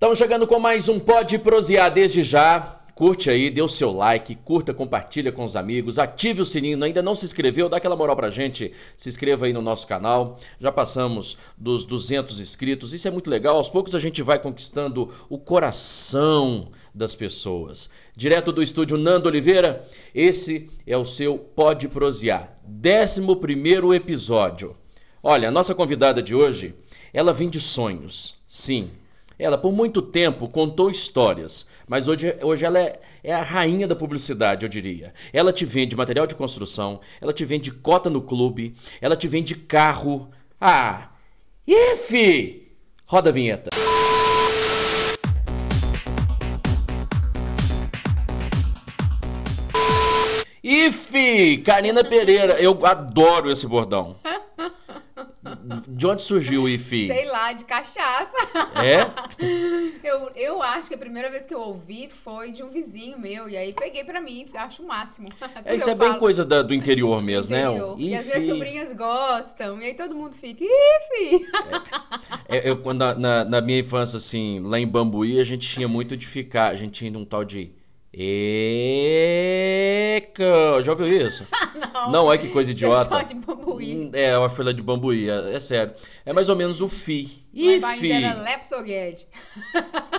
Estamos chegando com mais um Pode Prosear desde já. Curte aí, dê o seu like, curta, compartilha com os amigos, ative o sininho, ainda não se inscreveu, dá aquela moral pra gente, se inscreva aí no nosso canal. Já passamos dos 200 inscritos, isso é muito legal. Aos poucos a gente vai conquistando o coração das pessoas. Direto do estúdio Nando Oliveira, esse é o seu Pode Prosear, 11 episódio. Olha, a nossa convidada de hoje, ela vem de sonhos, sim. Ela, por muito tempo, contou histórias, mas hoje, hoje ela é, é, a rainha da publicidade, eu diria. Ela te vende material de construção, ela te vende cota no clube, ela te vende carro. Ah, if! Roda a vinheta. If! Karina Pereira, eu adoro esse bordão. De onde surgiu o IFI? Sei lá, de cachaça. É? Eu, eu acho que a primeira vez que eu ouvi foi de um vizinho meu. E aí peguei pra mim, acho o máximo. É, isso é bem coisa da, do interior mesmo, né? interior. né? E as minhas sobrinhas gostam. E aí todo mundo fica, IFI! É, eu, quando, na, na minha infância, assim, lá em Bambuí, a gente tinha muito de ficar. A gente tinha um tal de Eca! Já ouviu isso? não. Não, é que coisa idiota. É só de bambuí. Hum, É, uma fila de bambuí, é, é sério. É mais ou menos o FI. E FI? era? Que-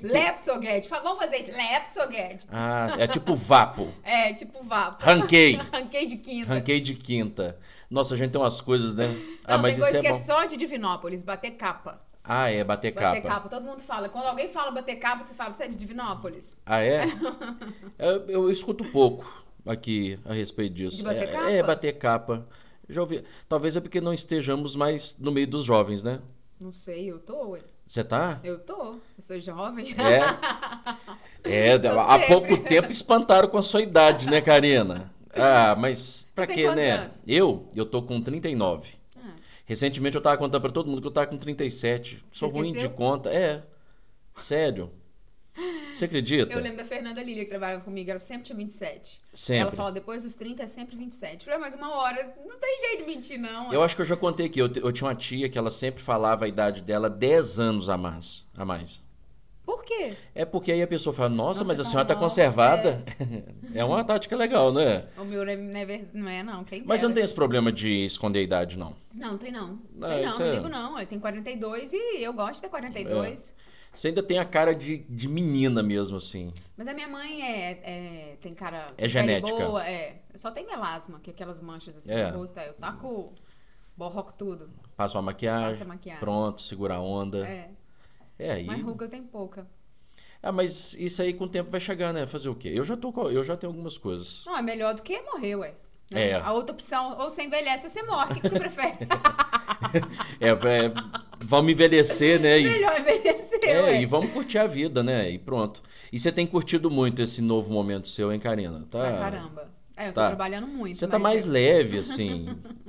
Lepsogued. Fa- Vamos fazer isso. Lepsogued. Ah, é tipo vapo. É, tipo vapo. Ranquei. Ranquei de quinta. Ranquei de quinta. Nossa, a gente tem umas coisas, né? ah, Não, mas tem isso coisa é que bom. é só de Divinópolis, bater capa. Ah, é bater Bater capa. capa. Todo mundo fala. Quando alguém fala bater capa, você fala, você é de Divinópolis? Ah, é? eu, eu escuto pouco aqui a respeito disso. De bater é, capa? É, bater capa. Já ouvi. Talvez é porque não estejamos mais no meio dos jovens, né? Não sei, eu tô. Você tá? Eu tô. Eu sou jovem. É. É, há sempre. pouco tempo espantaram com a sua idade, né, Karina? Ah, mas pra quê, né? anos? Eu? Eu tô com 39. Ah, Recentemente eu tava contando pra todo mundo que eu tava com 37. Sou Você ruim de esqueceu? conta. É. Sério. Você acredita? eu lembro da Fernanda Lilia, que trabalhava comigo, ela sempre tinha 27. Sempre. Ela falou, depois dos 30 é sempre 27. Eu falei, mas uma hora, não tem jeito de mentir, não. Eu acho que eu já contei aqui. Eu, eu tinha uma tia que ela sempre falava a idade dela 10 anos a mais. A mais. Por quê? É porque aí a pessoa fala, nossa, Nossa, mas a tão senhora tá nova, conservada. É. uma tática legal, né? O meu não é, ver- não é, não. Quem Mas você não tem dera. esse problema de esconder a idade, não. Não, tem não. Não, tem não, não é- ligo não. Eu tenho 42 e eu gosto de ter 42. Você ainda tem a cara de, de menina mesmo, assim. Mas a minha mãe é, é- tem cara É genética. boa, é. Só tenho melasma, que é aquelas manchas assim É. no rosto. Eu taco borroco tudo. Passa uma maquiagem, Passa a maquiagem. pronto, segura a onda. É. É, aí. Mas ruga eu tenho pouca. Ah, mas isso aí com o tempo vai chegar, né? Fazer o quê? Eu já tô eu já tenho algumas coisas. Não, é melhor do que morrer, ué. Né? É. A outra opção, ou você envelhece ou você morre. O que, que você prefere? É, é, vamos envelhecer, né? E, melhor envelhecer, é, ué. e vamos curtir a vida, né? E pronto. E você tem curtido muito esse novo momento seu, hein, Karina? Tá? Pra caramba. É, eu tô Tá. trabalhando muito. Você tá mais leve, assim.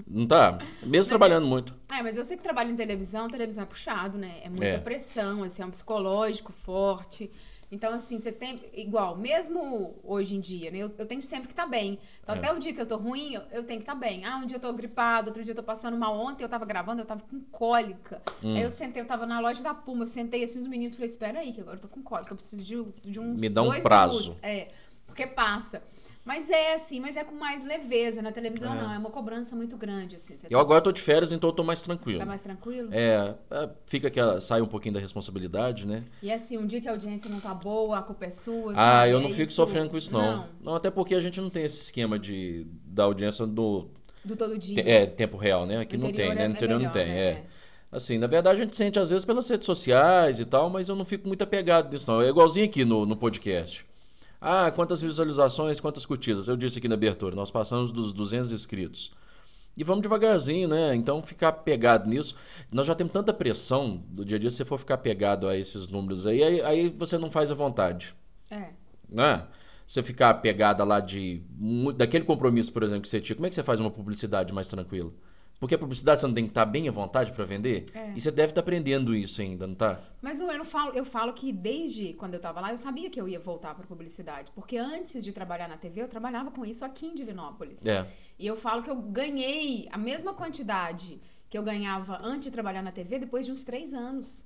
Não tá? Mesmo trabalhando muito. É, mas eu sei que trabalho em televisão, televisão é puxado, né? É muita É. pressão, assim, é um psicológico forte. Então, assim, você tem. Igual, mesmo hoje em dia, né? Eu, eu tenho sempre que estar bem. Então, É. até o dia que eu tô ruim, eu, eu tenho que estar bem. Ah, um dia eu tô gripado, outro dia eu tô passando mal. Ontem eu tava gravando, eu tava com cólica. Hum. Aí eu sentei, eu tava na loja da Puma, eu sentei assim, os meninos falei, espera aí, que agora eu tô com cólica, eu preciso de, de uns. Me dá um prazo. minutos. É, porque passa. Mas é assim, mas é com mais leveza. Na televisão, É. não, é uma cobrança muito grande, assim. Eu agora tô de férias, então eu tô mais tranquilo. tá mais tranquilo? É, é, fica aquela. Sai um pouquinho da responsabilidade, né? E assim, um dia que a audiência não tá boa, a culpa é sua. Ah, eu não É fico isso. sofrendo com isso, não. Não, não. até porque a gente não tem esse esquema de da audiência do do todo dia. te- é, tempo real, né? Aqui não tem, né? é- No é interior não melhor, tem, né? é. Assim, na verdade a gente sente às vezes pelas redes sociais e tal, mas eu não fico muito apegado nisso, não. É igualzinho aqui no, no podcast. Ah, quantas visualizações, quantas curtidas? Eu disse aqui na abertura, nós passamos dos 200 inscritos. E vamos devagarzinho, né? Então ficar pegado nisso. Nós já temos tanta pressão do dia a dia, se você for ficar pegado a esses números aí, aí, aí você não faz à vontade É. né? Você ficar pegada lá de daquele compromisso, por exemplo, que você tinha. Como é que você faz uma publicidade mais tranquila? Porque a publicidade você não tem que estar bem à vontade para vender? É. E você deve estar aprendendo isso ainda, não tá? Mas eu, não falo, eu falo que desde quando eu tava lá, eu sabia que eu ia voltar pra publicidade. Porque antes de trabalhar na TV, eu trabalhava com isso aqui em Divinópolis. É. E eu falo que eu ganhei a mesma quantidade que eu ganhava antes de trabalhar na TV depois de uns três anos.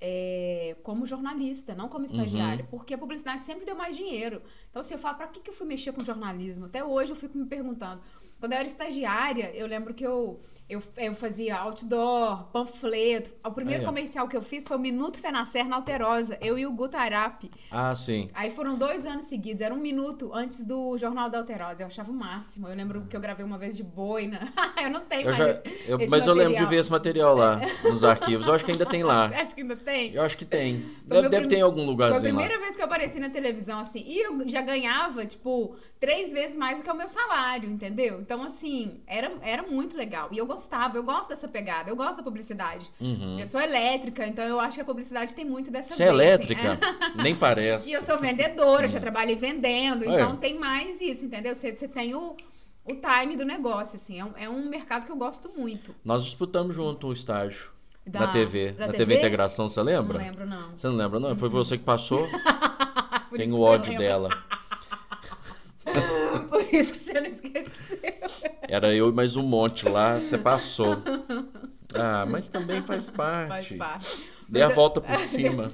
é, como jornalista, não como estagiária, porque a publicidade sempre deu mais dinheiro. Então, se eu falo, pra que, que eu fui mexer com jornalismo? Até hoje eu fico me perguntando. Quando eu era estagiária, eu lembro que eu, eu, eu fazia outdoor, panfleto. O primeiro Aí, ó. comercial que eu fiz foi o Minuto Fenacer na Alterosa, eu e o Guto Arapi. Ah, sim. Aí foram dois anos seguidos, era um minuto antes do Jornal da Alterosa. Eu achava o máximo. Eu lembro que eu gravei uma vez de boina. eu não tenho Eu mais já, esse, eu- esse mas eu lembro de material. ver esse material lá nos arquivos. Eu acho que ainda tem lá. Você acha que ainda tem? Eu acho que tem. Foi Deve, deve ter em algum Foi a lugarzinho lá. primeira vez que eu apareci na televisão, assim. E eu já ganhava, tipo, três vezes mais do que o meu salário, entendeu? Então, assim, era, era muito legal. E eu gostava, eu gosto dessa pegada, eu gosto da publicidade. Uhum. Eu sou elétrica, então eu acho que a publicidade tem muito dessa Você é assim. elétrica? Nem parece. E eu sou vendedora, já trabalhei vendendo, Olha. então tem mais isso, entendeu? Você, você tem o, o time do negócio, assim. É um, é um mercado que eu gosto muito. Nós disputamos junto um estágio Da- na TV. da na TV? TV Integração, você lembra? Não lembro, não. Você não lembra, não? Foi você que passou? Tem o ódio dela. Isso que você não esqueceu. Era eu e mais um monte lá, você passou. Ah, mas também faz parte. Faz parte. A Mas eu- volta por cima.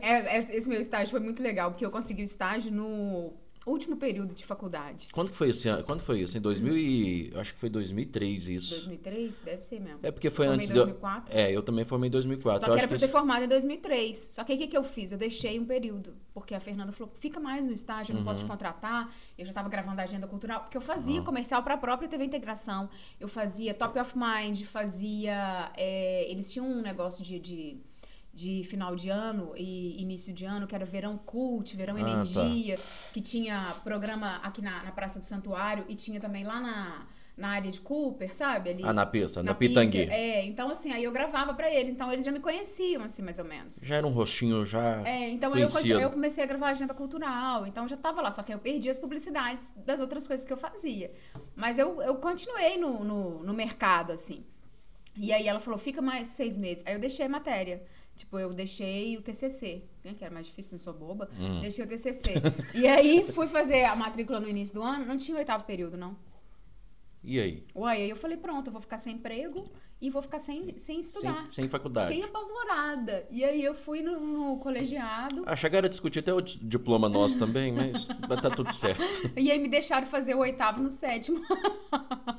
É, é, Esse meu estágio foi muito legal, porque eu consegui o estágio no último período de faculdade. Quando foi esse ano? Quando foi isso? Em 2000 e... eu Acho que foi 2003 isso. 2003? Deve ser mesmo. É porque foi Formei antes em de eu- 2004. É, eu também formei em 2004. Só eu que acho era pra que ter isso- formado em 2003. Só que o que, que eu fiz? Eu deixei um período. Porque a Fernanda falou: fica mais no estágio, eu não Uhum. posso te contratar. Eu já tava gravando a agenda cultural. Porque eu fazia Ah. comercial pra própria TV Integração. Eu fazia Top of Mind, fazia. é, eles tinham um negócio de. de de final de ano e início de ano, que era Verão Cult, Verão Ah, Energia, que tinha programa aqui na, na Praça do Santuário e tinha também lá na, na área de Cooper, sabe? Ali, Ah, na pista, na, pista. Pitangui. É, então assim, aí eu gravava pra eles, então eles já me conheciam, assim, mais ou menos. Já era um rostinho, já... É, então aí eu, eu comecei a gravar agenda cultural, então eu já tava lá, só que eu perdi as publicidades das outras coisas que eu fazia. Mas eu, eu continuei no, no, no mercado, assim. E aí ela falou, fica mais seis meses. Aí eu deixei a matéria. Tipo, eu deixei o TCC, né, que era mais difícil, não sou boba. Hum. Deixei o TCC. e aí fui fazer a matrícula no início do ano, não tinha o oitavo período, não. E aí? Uai, aí eu falei, pronto, eu vou ficar sem emprego e vou ficar sem, sem estudar. Sem, sem faculdade. Fiquei apavorada. E aí eu fui no, no colegiado Ah, chegaram a discutir até o di- diploma nosso também, mas mas tá tudo certo. e aí me deixaram fazer o oitavo no sétimo.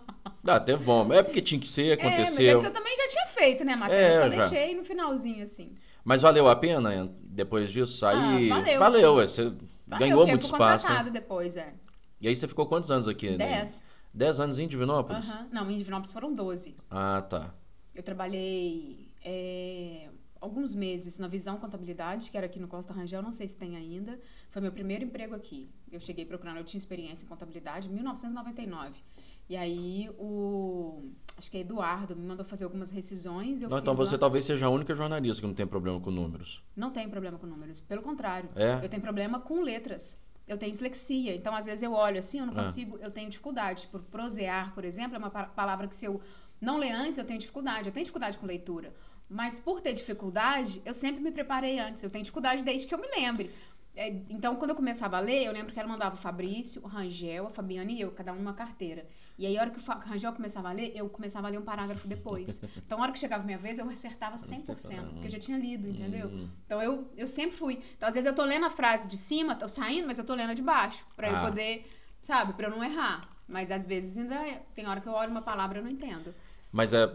Dá até bom. É porque tinha que ser, É, mas é aconteceu. porque eu também já tinha feito, né, Matheus? É, eu só já. deixei no finalzinho, assim. Mas valeu a pena depois disso sair? Ah, valeu. Valeu, é, você Valeu, ganhou muito espaço. né? depois, é. E aí você ficou quantos anos aqui? né? Dez. Dez anos em Divinópolis? Aham. Não, em Divinópolis foram 12. Ah, tá. Eu trabalhei é, alguns meses na Visão Contabilidade, que era aqui no Costa Rangel, não sei se tem ainda. Foi meu primeiro emprego aqui. Eu cheguei procurando, eu tinha experiência em contabilidade em 1999. E aí o. Acho que é Eduardo me mandou fazer algumas rescisões. Eu Não, então você lá. talvez seja a única jornalista que não tem problema com números. Não tenho problema com números. Pelo contrário. É? Eu tenho problema com letras. Eu tenho dislexia. Então, às vezes, eu olho assim, eu não Ah. consigo, eu tenho dificuldade. Por prosear, por exemplo, é uma pa- palavra que se eu não ler antes, eu tenho dificuldade. Eu tenho dificuldade com leitura. Mas por ter dificuldade, eu sempre me preparei antes. Eu tenho dificuldade desde que eu me lembre. É, Então, quando eu começava a ler, eu lembro que ela mandava o Fabrício, o Rangel, a Fabiana e eu, cada um numa carteira. E aí, a hora que o Rangel começava a ler, eu começava a ler um parágrafo depois. Então, a hora que chegava a minha vez, eu acertava 100%, porque eu já tinha lido, entendeu? Hum. Então eu, eu sempre fui. Então, às vezes eu tô lendo a frase de cima, tô saindo, mas eu tô lendo a de baixo. Pra Ah. eu poder, sabe, pra eu não errar. Mas às vezes ainda é- tem hora que eu olho uma palavra e eu não entendo. Mas é.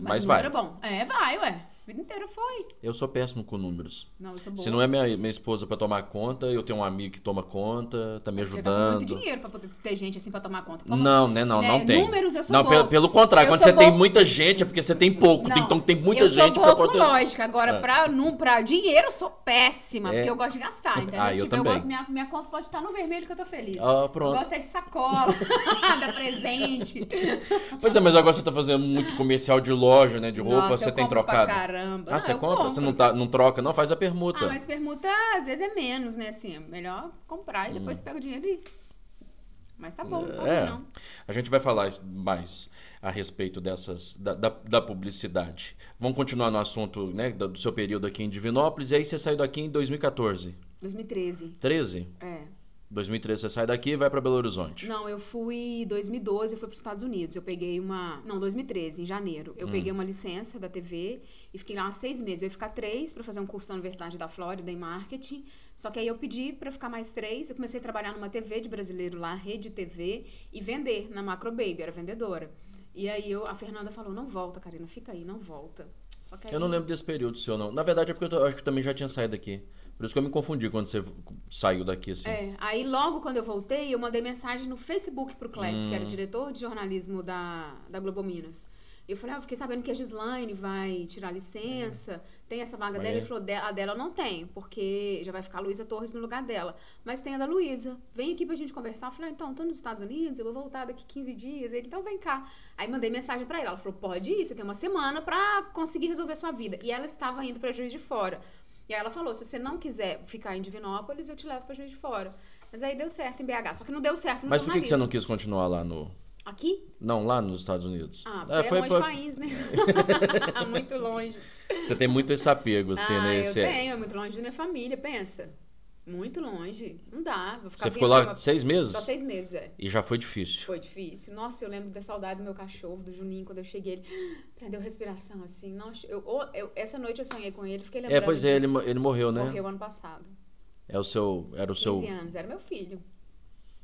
Mas o vai. número é bom. É, vai, ué. Vida inteira foi. Eu sou péssimo com números. Não, eu sou boa. Se não é minha, minha esposa pra tomar conta, eu tenho um amigo que toma conta, tá me Você tá com muito ajudando. dinheiro pra poder ter gente assim pra tomar conta. Como- Não, né? Não, né, não tem. números eu sou Não, boa. pelo, pelo contrário, Eu quando você tem boa- muita gente é porque você tem pouco. Tem, Não, então tem muita eu gente pra boa com poder. lógica. Agora, É. pra, num, pra dinheiro, eu sou péssima. É. Porque eu gosto de gastar, entendeu? Ah, eu tipo, também. gosto, minha, minha conta pode estar no vermelho que eu tô feliz. Ah, pronto. Eu gosto é de sacola, da presente. Pois é, mas agora você tá fazendo muito comercial de loja, né? De roupa, Nossa, você eu tem trocado. Caramba. Ah, Não, você compra? compro. Você não, tá, não troca, não? Faz a permuta. Ah, mas permuta às vezes é menos, né? Assim, é melhor comprar e depois pega o dinheiro e. Mas tá bom, não tá Hum. É. não. A gente vai falar mais a respeito dessas da, da, da publicidade. Vamos continuar no assunto né, do do seu período aqui em Divinópolis. E aí você saiu daqui em 2014. 2013. 13? É. 2013 você sai daqui e vai para Belo Horizonte. Não, eu fui em 2012, eu fui para os Estados Unidos. Eu peguei uma. Não, 2013, em janeiro. Eu Hum. peguei uma licença da TV e fiquei lá seis meses. Eu ia ficar três para fazer um curso da Universidade da Flórida em marketing. Só que aí eu pedi para ficar mais três. Eu comecei a trabalhar numa TV de brasileiro lá, rede TV, e vender na Macro Baby, era vendedora. E aí eu, a Fernanda falou: não volta, Karina, fica aí, não volta. Só que aí, Eu não lembro desse período seu, não. Na verdade é porque eu, eu acho que também já tinha saído daqui. Por isso que eu me confundi quando você saiu daqui, assim. É, aí logo quando eu voltei, eu mandei mensagem no Facebook pro Clécio, que era diretor de jornalismo da, da Globo Minas. Eu falei, ah, eu fiquei sabendo que a Gislaine vai tirar licença, tem essa vaga Mas dela. é. Ele falou, "De- a dela eu não tem, porque já vai ficar a Luísa Torres no lugar dela. Mas tem a da Luísa, vem aqui pra gente conversar. Eu falei, ah, então, tô nos Estados Unidos, eu vou voltar daqui 15 dias. Ele, então vem cá. Aí mandei mensagem pra ela, ela falou, pode ir, você tem uma semana pra conseguir resolver sua vida. E ela estava indo pra Juiz de Fora. E aí ela falou: se você não quiser ficar em Divinópolis, eu te levo pra Juiz de Fora. Mas aí deu certo em BH. Só que não deu certo no Mas por que, que você não quis continuar lá no. Aqui? Não, lá nos Estados Unidos? Ah, É, é longe por- país, né? muito longe. Você tem muito esse apego, assim, ah, né? eu Você, tenho, é muito longe da minha família, pensa. Muito longe. Não dá. Vou ficar você ficou lá uma- seis meses? Só seis meses, é. E já foi difícil. Foi difícil. Nossa, eu lembro da saudade do meu cachorro, do Juninho, quando eu cheguei. Ele prendeu respiração, assim. Nossa, eu, eu- essa noite eu sonhei com ele, fiquei lembrando É, pois é, ele, disso. mo- ele morreu, né? Morreu ano passado. É o seu. Era o 15 seu. anos, era meu filho.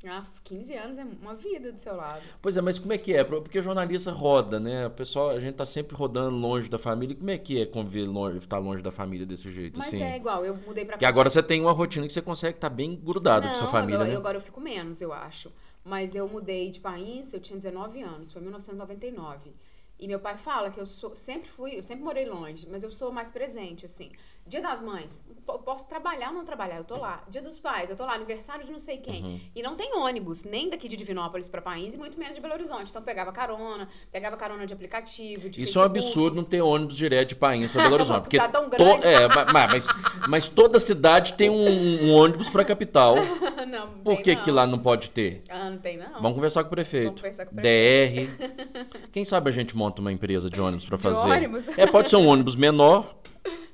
Ah, 15 anos é uma vida do seu lado. Pois é, mas como é que é? Porque jornalista roda, né? O pessoal, a gente tá sempre rodando longe da família. Como é que é conviver longe, estar longe da família desse jeito, Mas assim? é igual, eu mudei pra Porque agora você tem uma rotina que você consegue estar bem grudado com sua Não, família, eu, né? eu- agora eu fico menos, eu acho. Mas eu mudei de país, eu tinha 19 anos, foi em 1999. E meu pai fala que eu sou, sempre fui, eu sempre morei longe, mas eu sou mais presente, assim. Dia das mães, posso trabalhar ou não trabalhar, eu tô lá. Dia dos pais, eu tô lá, aniversário de não sei quem. Uhum. E não tem ônibus, nem daqui de Divinópolis pra país, e muito menos de Belo Horizonte. Então pegava carona, pegava carona de aplicativo, de Isso é um Facebook. absurdo não ter ônibus direto de país para Belo Horizonte. Porque Tá tão to- grande. é, ma- ma- mas, mas toda cidade tem um, um ônibus para capital. não, não Por que, não. que lá não pode ter? Ah, não tem, não. Vamos conversar com o prefeito. Vamos conversar com o DR. Quem sabe a gente monta uma empresa de ônibus para De fazer. ônibus? É, pode ser um ônibus menor.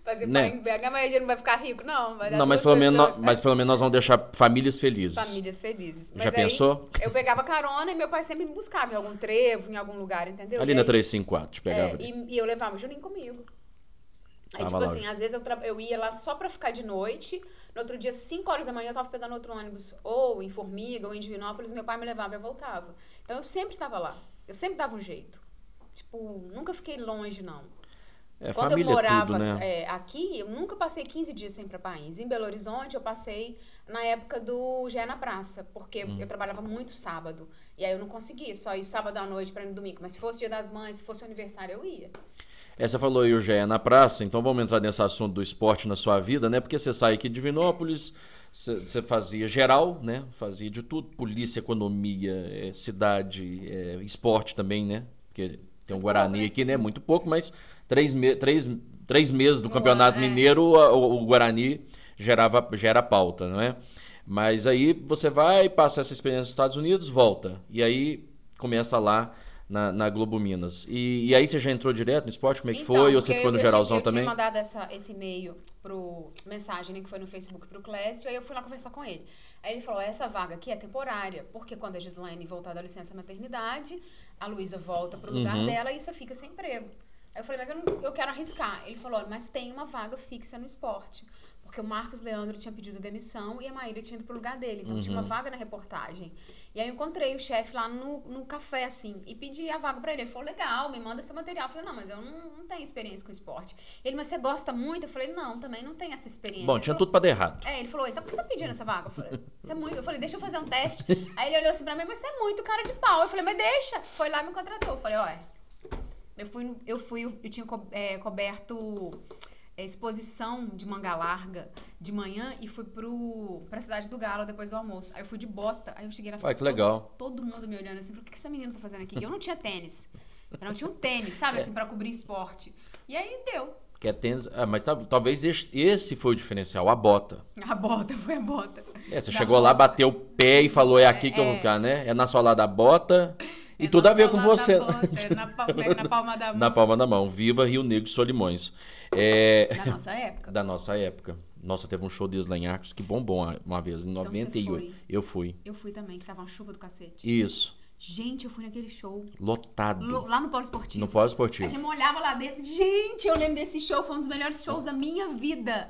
Fazer né? país BH, mas a gente não vai ficar rico, não. Não, mas duas pelo, menos, nós- mas pelo menos nós vamos deixar famílias felizes. Famílias felizes. Mas Já aí, pensou? Eu pegava carona e meu pai sempre me buscava em algum trevo, em algum lugar, entendeu? Ali E na aí- 354, te pegava é, e, e eu levava o Juninho comigo. Aí, Tava tipo lá. assim, às vezes eu, eu ia lá só pra ficar de noite. No outro dia, 5 horas da manhã, eu tava pegando outro ônibus, ou em Formiga, ou em Divinópolis, meu pai me levava e eu voltava. Então eu sempre tava lá. Eu sempre dava um jeito. Tipo, nunca fiquei longe, não. É, Quando família eu morava é tudo, né? é, aqui, eu nunca passei 15 dias sem ir pra país. Em Belo Horizonte, eu passei na época do Já é na Praça, porque Hum. eu trabalhava muito sábado. E aí eu não conseguia só ir sábado à noite pra ir no domingo. Mas se fosse dia das mães, se fosse aniversário, eu ia. É, você falou aí o Gé na praça, então vamos entrar nesse assunto do esporte na sua vida, né? Porque você sai aqui de Divinópolis, você, você fazia geral, né? Fazia de tudo, polícia, economia, é, cidade, é, esporte também, né? Porque tem um Guarani aqui, né? Muito pouco, mas três, me três, três meses do No Campeonato é. Mineiro, o, o Guarani gerava, gera pauta, não é? Mas aí você vai, passa essa experiência nos Estados Unidos, volta. E aí começa lá na, na Globo Minas. E, e aí você já entrou direto no esporte? Como é que Então, foi? Ou você ficou no eu geralzão tinha, eu também? tinha mandado essa, esse e-mail pro mensagem, né, que foi no Facebook pro Clécio, aí eu fui lá conversar com ele. Aí ele falou: essa vaga aqui é temporária, porque quando a Gislaine voltar da licença maternidade, a Luísa volta pro lugar Uhum. dela e você fica sem emprego. Aí eu falei, mas eu, não, eu quero arriscar. Ele falou, mas tem uma vaga fixa no esporte. Porque o Marcos Leandro tinha pedido demissão e a Maíra tinha ido pro lugar dele. Então tinha uma Uhum. vaga na reportagem. E aí eu encontrei o chefe lá no, no café, assim, e pedi a vaga pra ele. Ele falou, legal, me manda esse material. Eu falei, não, mas eu não, não tenho experiência com esporte. Ele, mas você gosta muito? Eu falei, não, também não tenho essa experiência. Bom, Ele tinha falou, tudo pra dar errado. é, ele falou, então por que você tá pedindo essa vaga? Eu falei, você é muito. Eu falei, deixa eu fazer um teste. Aí ele olhou assim pra mim, mas você é muito cara de pau. Eu falei, mas deixa. Foi lá e me contratou. Eu falei, olha, eu fui, eu fui, eu tinha co- é, coberto é, exposição de manga larga de manhã e fui pro, pra cidade do Galo depois do almoço. Aí eu fui de bota, aí eu cheguei na Vai, que todo- legal. Todo, mundo me olhando assim, falou, o que que essa menina tá fazendo aqui? Eu não tinha tênis. Eu não tinha um tênis, É. sabe, assim, pra cobrir esporte. E aí deu. Que é tênis, ah, mas tá- talvez esse, esse foi o diferencial, a bota. A bota, foi a bota. É, você Da chegou lá, roça. bateu o pé e falou, é aqui que eu vou É. ficar, né? É na sola da bota e É tudo na a ver com você. bota, é na, pal- é na palma da mão. Na palma da mão. Viva Rio Negro e Solimões. É, Da nossa época. da nossa época. Nossa, teve um show de Arcos que bombou uma, vez, em Então você 98. foi. Eu fui. Eu fui também, que tava uma chuva do cacete. Isso. Gente, eu fui naquele show. Lotado. lo- Lá no Polo Esportivo. No polo A esportivo. gente olhava lá dentro. Gente, eu lembro desse show. Foi um dos melhores shows da minha vida.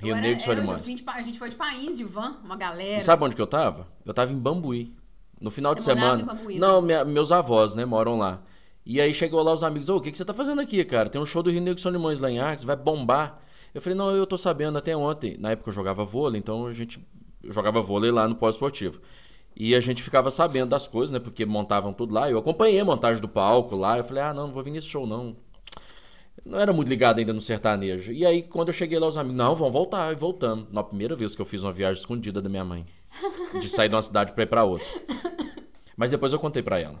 Rio Negro Solimões. de Pa- A gente foi de país, de van, uma galera. E sabe onde que eu tava? Eu tava em Bambuí. No final de Você morava semana. em Bambuí, não, minha- meus avós, né, moram lá. E aí chegou lá os amigos, ô, o que, que você tá fazendo aqui, cara? Tem um show do Rio Negro e Solimões lá em Arcos, vai bombar. Eu falei, não, eu tô sabendo até ontem. Na época eu jogava vôlei, então a gente jogava vôlei lá no pós-esportivo. E a gente ficava sabendo das coisas, né? Porque montavam tudo lá. Eu acompanhei a montagem do palco lá. Eu falei, ah, não, não vou vir nesse show, não. Não era muito ligado ainda no sertanejo. E aí, quando eu cheguei lá, os amigos, não, vamos voltar. E voltamos. Na primeira vez que eu fiz uma viagem escondida da minha mãe. De sair de uma cidade pra ir pra outra. Mas depois eu contei pra ela.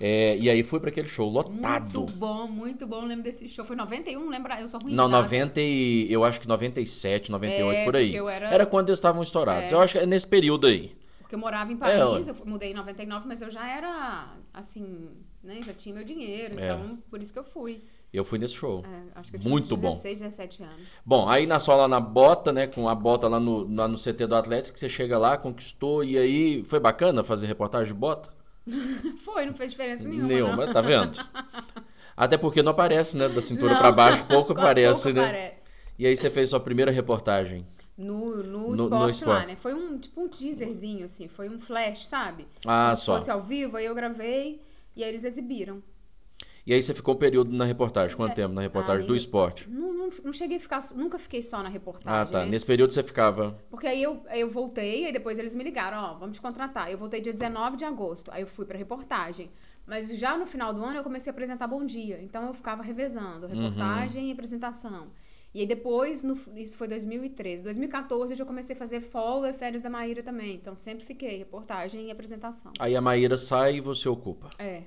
É, e aí fui pra aquele show lotado. Muito bom, muito bom. Lembro desse show. Foi 91, lembra? Eu sou ruim Não, de data. 90 e... Eu acho que 97, 98, É, por aí. eu era- quando eles estavam estourados. É. Eu acho que é nesse período aí. Porque eu morava em É, Paris, eu mudei em 99, mas eu já era, assim, né? Já tinha meu dinheiro. É. Então, por isso que eu fui. Eu fui nesse show. É, acho que eu tinha Muito uns bom. 16, 17 anos. Bom, aí na sola na bota, né? Com a bota lá no, lá no CT do Atlético, você chega lá, conquistou, e aí foi bacana fazer reportagem de bota? Foi, não fez diferença nenhuma. Nenhuma, não. tá vendo? Até porque não aparece, né? Da cintura pra baixo, pouco Pouco aparece, né? aparece. E aí você fez sua primeira reportagem. No, no, No- esporte no lá, né? Foi um, tipo um teaserzinho, assim. Foi um flash, sabe? Ah, Como se só. fosse ao vivo, aí eu gravei e aí eles exibiram. E aí você ficou um período na reportagem. Quanto tempo na reportagem Ah, do esporte? Não, não, não cheguei a ficar... Nunca fiquei só na Ah, reportagem, tá. né? Nesse período você ficava. Porque aí eu, aí eu voltei, aí depois eles me ligaram, ó, vamos te contratar. Eu voltei dia 19 de agosto, aí eu fui pra reportagem. Mas já no final do ano eu comecei a apresentar Bom Dia. Então eu ficava revezando, Uhum. reportagem e apresentação. E aí depois, no- isso foi 2013. 2014 eu já comecei a fazer folga e férias da Maíra também. Então sempre fiquei, reportagem e apresentação. Aí a Maíra sai e você ocupa. É.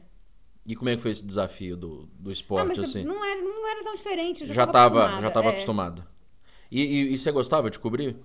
E como é que foi esse desafio do, do Ah, esporte, mas assim? não, era, não era tão diferente, já, já tava tava, acostumada. já tava é. acostumado. E, e- e você gostava de cobrir?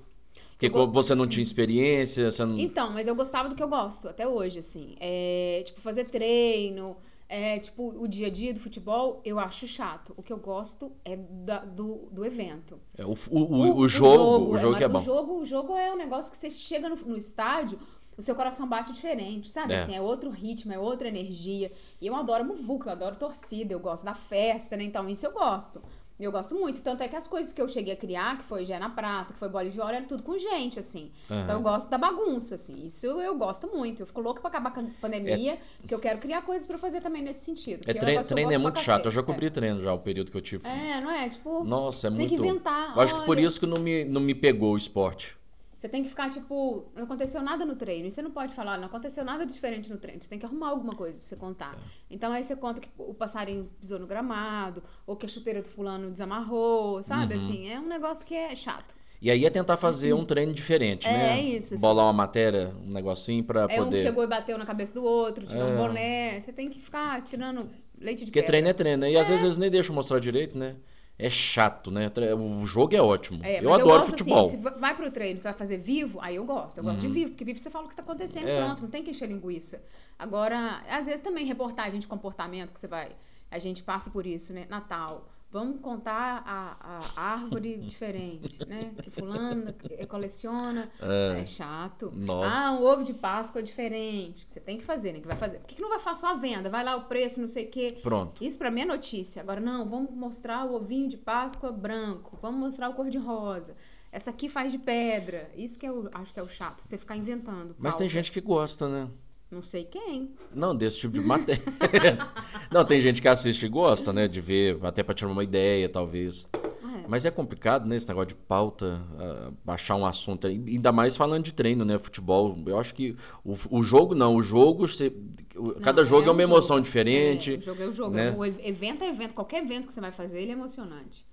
Porque go- você não tinha experiência, você não... Então, mas eu gostava do que eu gosto até hoje, assim. É, tipo, fazer treino, é, tipo, o dia a dia do futebol, eu acho chato. O que eu gosto é da- do, do evento. É, o, o, o, o jogo, o jogo que é bom. O jogo, o jogo é um negócio que você chega no, no estádio, o seu coração bate diferente, sabe? É. Assim, é outro ritmo, é outra energia. E eu adoro muvuca, eu adoro torcida, eu gosto da festa, né? Então, isso eu gosto. Eu gosto muito. Tanto é que as coisas que eu cheguei a criar, que foi Gé na Praça, que foi Bola de Viola, era tudo com gente, assim. Aham. Então eu gosto da bagunça, assim. Isso eu gosto muito. Eu fico louca pra acabar com a pandemia, porque eu quero criar coisas pra fazer também nesse sentido. É, é treino, é muito chato. Eu já cobri treino já, o período que eu tive. É, é não é? Tipo, Nossa, é você muito... tem que inventar. Eu acho que por isso que não me, não me pegou o esporte. Você tem que ficar, tipo, não aconteceu nada no treino. E você não pode falar, não aconteceu nada diferente no treino. Você tem que arrumar alguma coisa pra você contar. É. Então aí você conta que o passarinho pisou no gramado, ou que a chuteira do fulano desamarrou, sabe? Uhum. Assim, é um negócio que é chato. E aí é tentar fazer um treino diferente, É, né? é isso, assim. Bolar uma matéria, um negocinho pra É um que poder... chegou e bateu na cabeça do outro, tirou É. um boné. Você tem que ficar tirando leite de Porque pedra. treino é treino, né? E às vezes eles nem deixam mostrar direito, né? É chato, né? O jogo é ótimo. É, eu mas adoro gosto, futebol. Assim, se va- vai pro treino, você vai fazer vivo, aí eu gosto. Eu gosto de vivo, porque vivo você fala o que tá acontecendo, Uhum. É. pronto, não tem que encher linguiça. Agora, às vezes também reportagem de comportamento que você vai. A gente passa por isso, né? Natal. Vamos contar a, a árvore diferente, né? Que fulano coleciona. É, chato. Nossa. Ah, um ovo de Páscoa diferente. Que você tem que fazer, né? Que vai fazer. Por que, que não vai fazer só a venda? Vai lá o preço, não sei o quê. Pronto. Isso pra mim é notícia. Agora, não, vamos mostrar o ovinho de Páscoa branco, vamos mostrar o cor de rosa. Essa aqui faz de pedra. Isso que eu acho que é o chato, você ficar inventando. Mas tem gente que gosta, né? Não sei quem. Não, desse tipo de matéria. não, tem gente que assiste e gosta, né? De ver, até pra tirar uma ideia, talvez. É. Mas é complicado, né? Esse negócio de pauta, ah, baixar um assunto. Ainda mais falando de treino, né? Futebol. Eu acho que o, o jogo, não. O jogo, você- o- cada Não, jogo é, um uma emoção jogo. diferente. É, o jogo é o jogo. né? O ev- evento é evento. Qualquer evento que você vai fazer, ele é emocionante.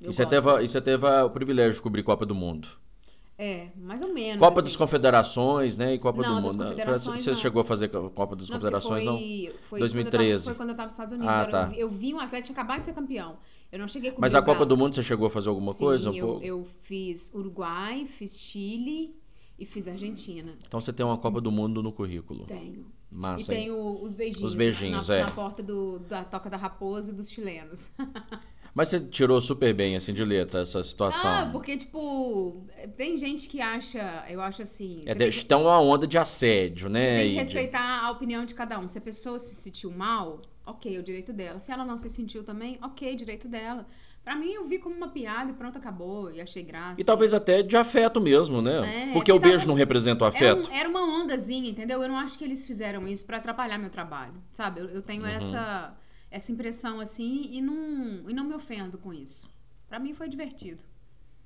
Eu E você, teve, e você teve o privilégio de cobrir Copa do Mundo. É, mais ou menos. Copa assim. das Confederações, né? E Copa Não, do Mundo. Confederações, Você não. chegou a fazer Copa das Não, Confederações, não? foi, Foi 2013. Quando eu tava, foi quando eu tava nos Estados Unidos. Ah, tá. eu, vi um atleta tinha acabado de ser campeão. Eu não cheguei a Mas a Copa do Mundo você chegou a fazer alguma Sim, coisa? Um eu, pouco? eu fiz Uruguai, fiz Chile e fiz Argentina. Então você tem uma Copa do Mundo no currículo. Tenho. Massa, e tenho os beijinhos. Os beijinhos, na, é. na porta do, da Toca da Raposa e dos chilenos. Mas você tirou super bem, assim, de letra, essa situação. Ah, porque, tipo, tem gente que acha, eu acho assim. É, você tem que- uma onda de assédio, Você né? tem que respeitar a opinião de cada um. Se a pessoa se sentiu mal, ok, é o direito dela. Se ela não se sentiu também, ok, direito dela. Pra mim, eu vi como uma piada e pronto, acabou. E achei graça. E talvez até de afeto mesmo, né? É, Porque que o beijo não representa o afeto. um- era uma ondazinha, entendeu? Eu não acho que eles fizeram isso pra atrapalhar meu trabalho, sabe? Eu, eu tenho Uhum. essa, essa impressão assim e não, e não me ofendo com isso. Pra mim foi divertido.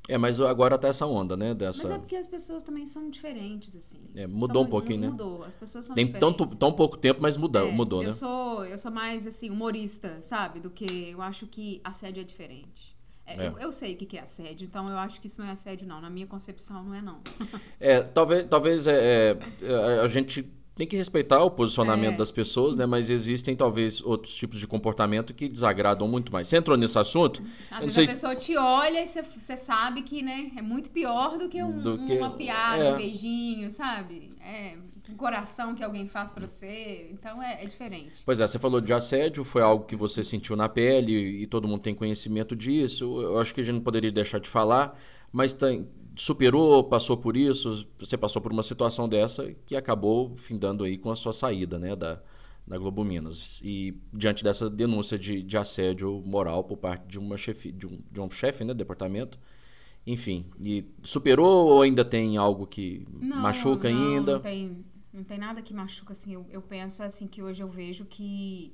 É, mas agora tá essa onda, né? Mas Dessa. é porque as pessoas também são diferentes, assim. É, mudou São- um pouquinho, né? Mudou, as pessoas são Tem diferentes. tanto, tão pouco tempo, mas muda, É, mudou, eu né? Sou, eu sou mais, assim, humorista, sabe? Do que eu acho que assédio é diferente. É, É. Eu, eu sei o que que é assédio, então eu acho que isso não é assédio, não. Na minha concepção, não é, não. É, talvez, talvez é, é, a gente tem que respeitar o posicionamento É. das pessoas, né? Mas existem talvez outros tipos de comportamento que desagradam muito mais. Você entrou nesse assunto? Às vezes sei a se- pessoa te olha e você, sabe que, né, é muito pior do que, um- Do que- uma piada, é. um beijinho, sabe? É um coração que alguém faz pra você. Então é, é diferente. Pois é, você falou de assédio, foi algo que você sentiu na pele e todo mundo tem conhecimento disso. Eu acho que a gente não poderia deixar de falar, mas tem- superou, passou por isso, você passou por uma situação dessa que acabou findando aí com a sua saída, né, da, da Globo Minas. E diante dessa denúncia de, de assédio moral por parte de uma chefe, de um, de um chefe, né, do departamento, enfim, e superou ou ainda tem algo que Não, machuca não, ainda? Não tem, não tem nada que machuca, assim. Eu, eu penso, assim, que hoje eu vejo que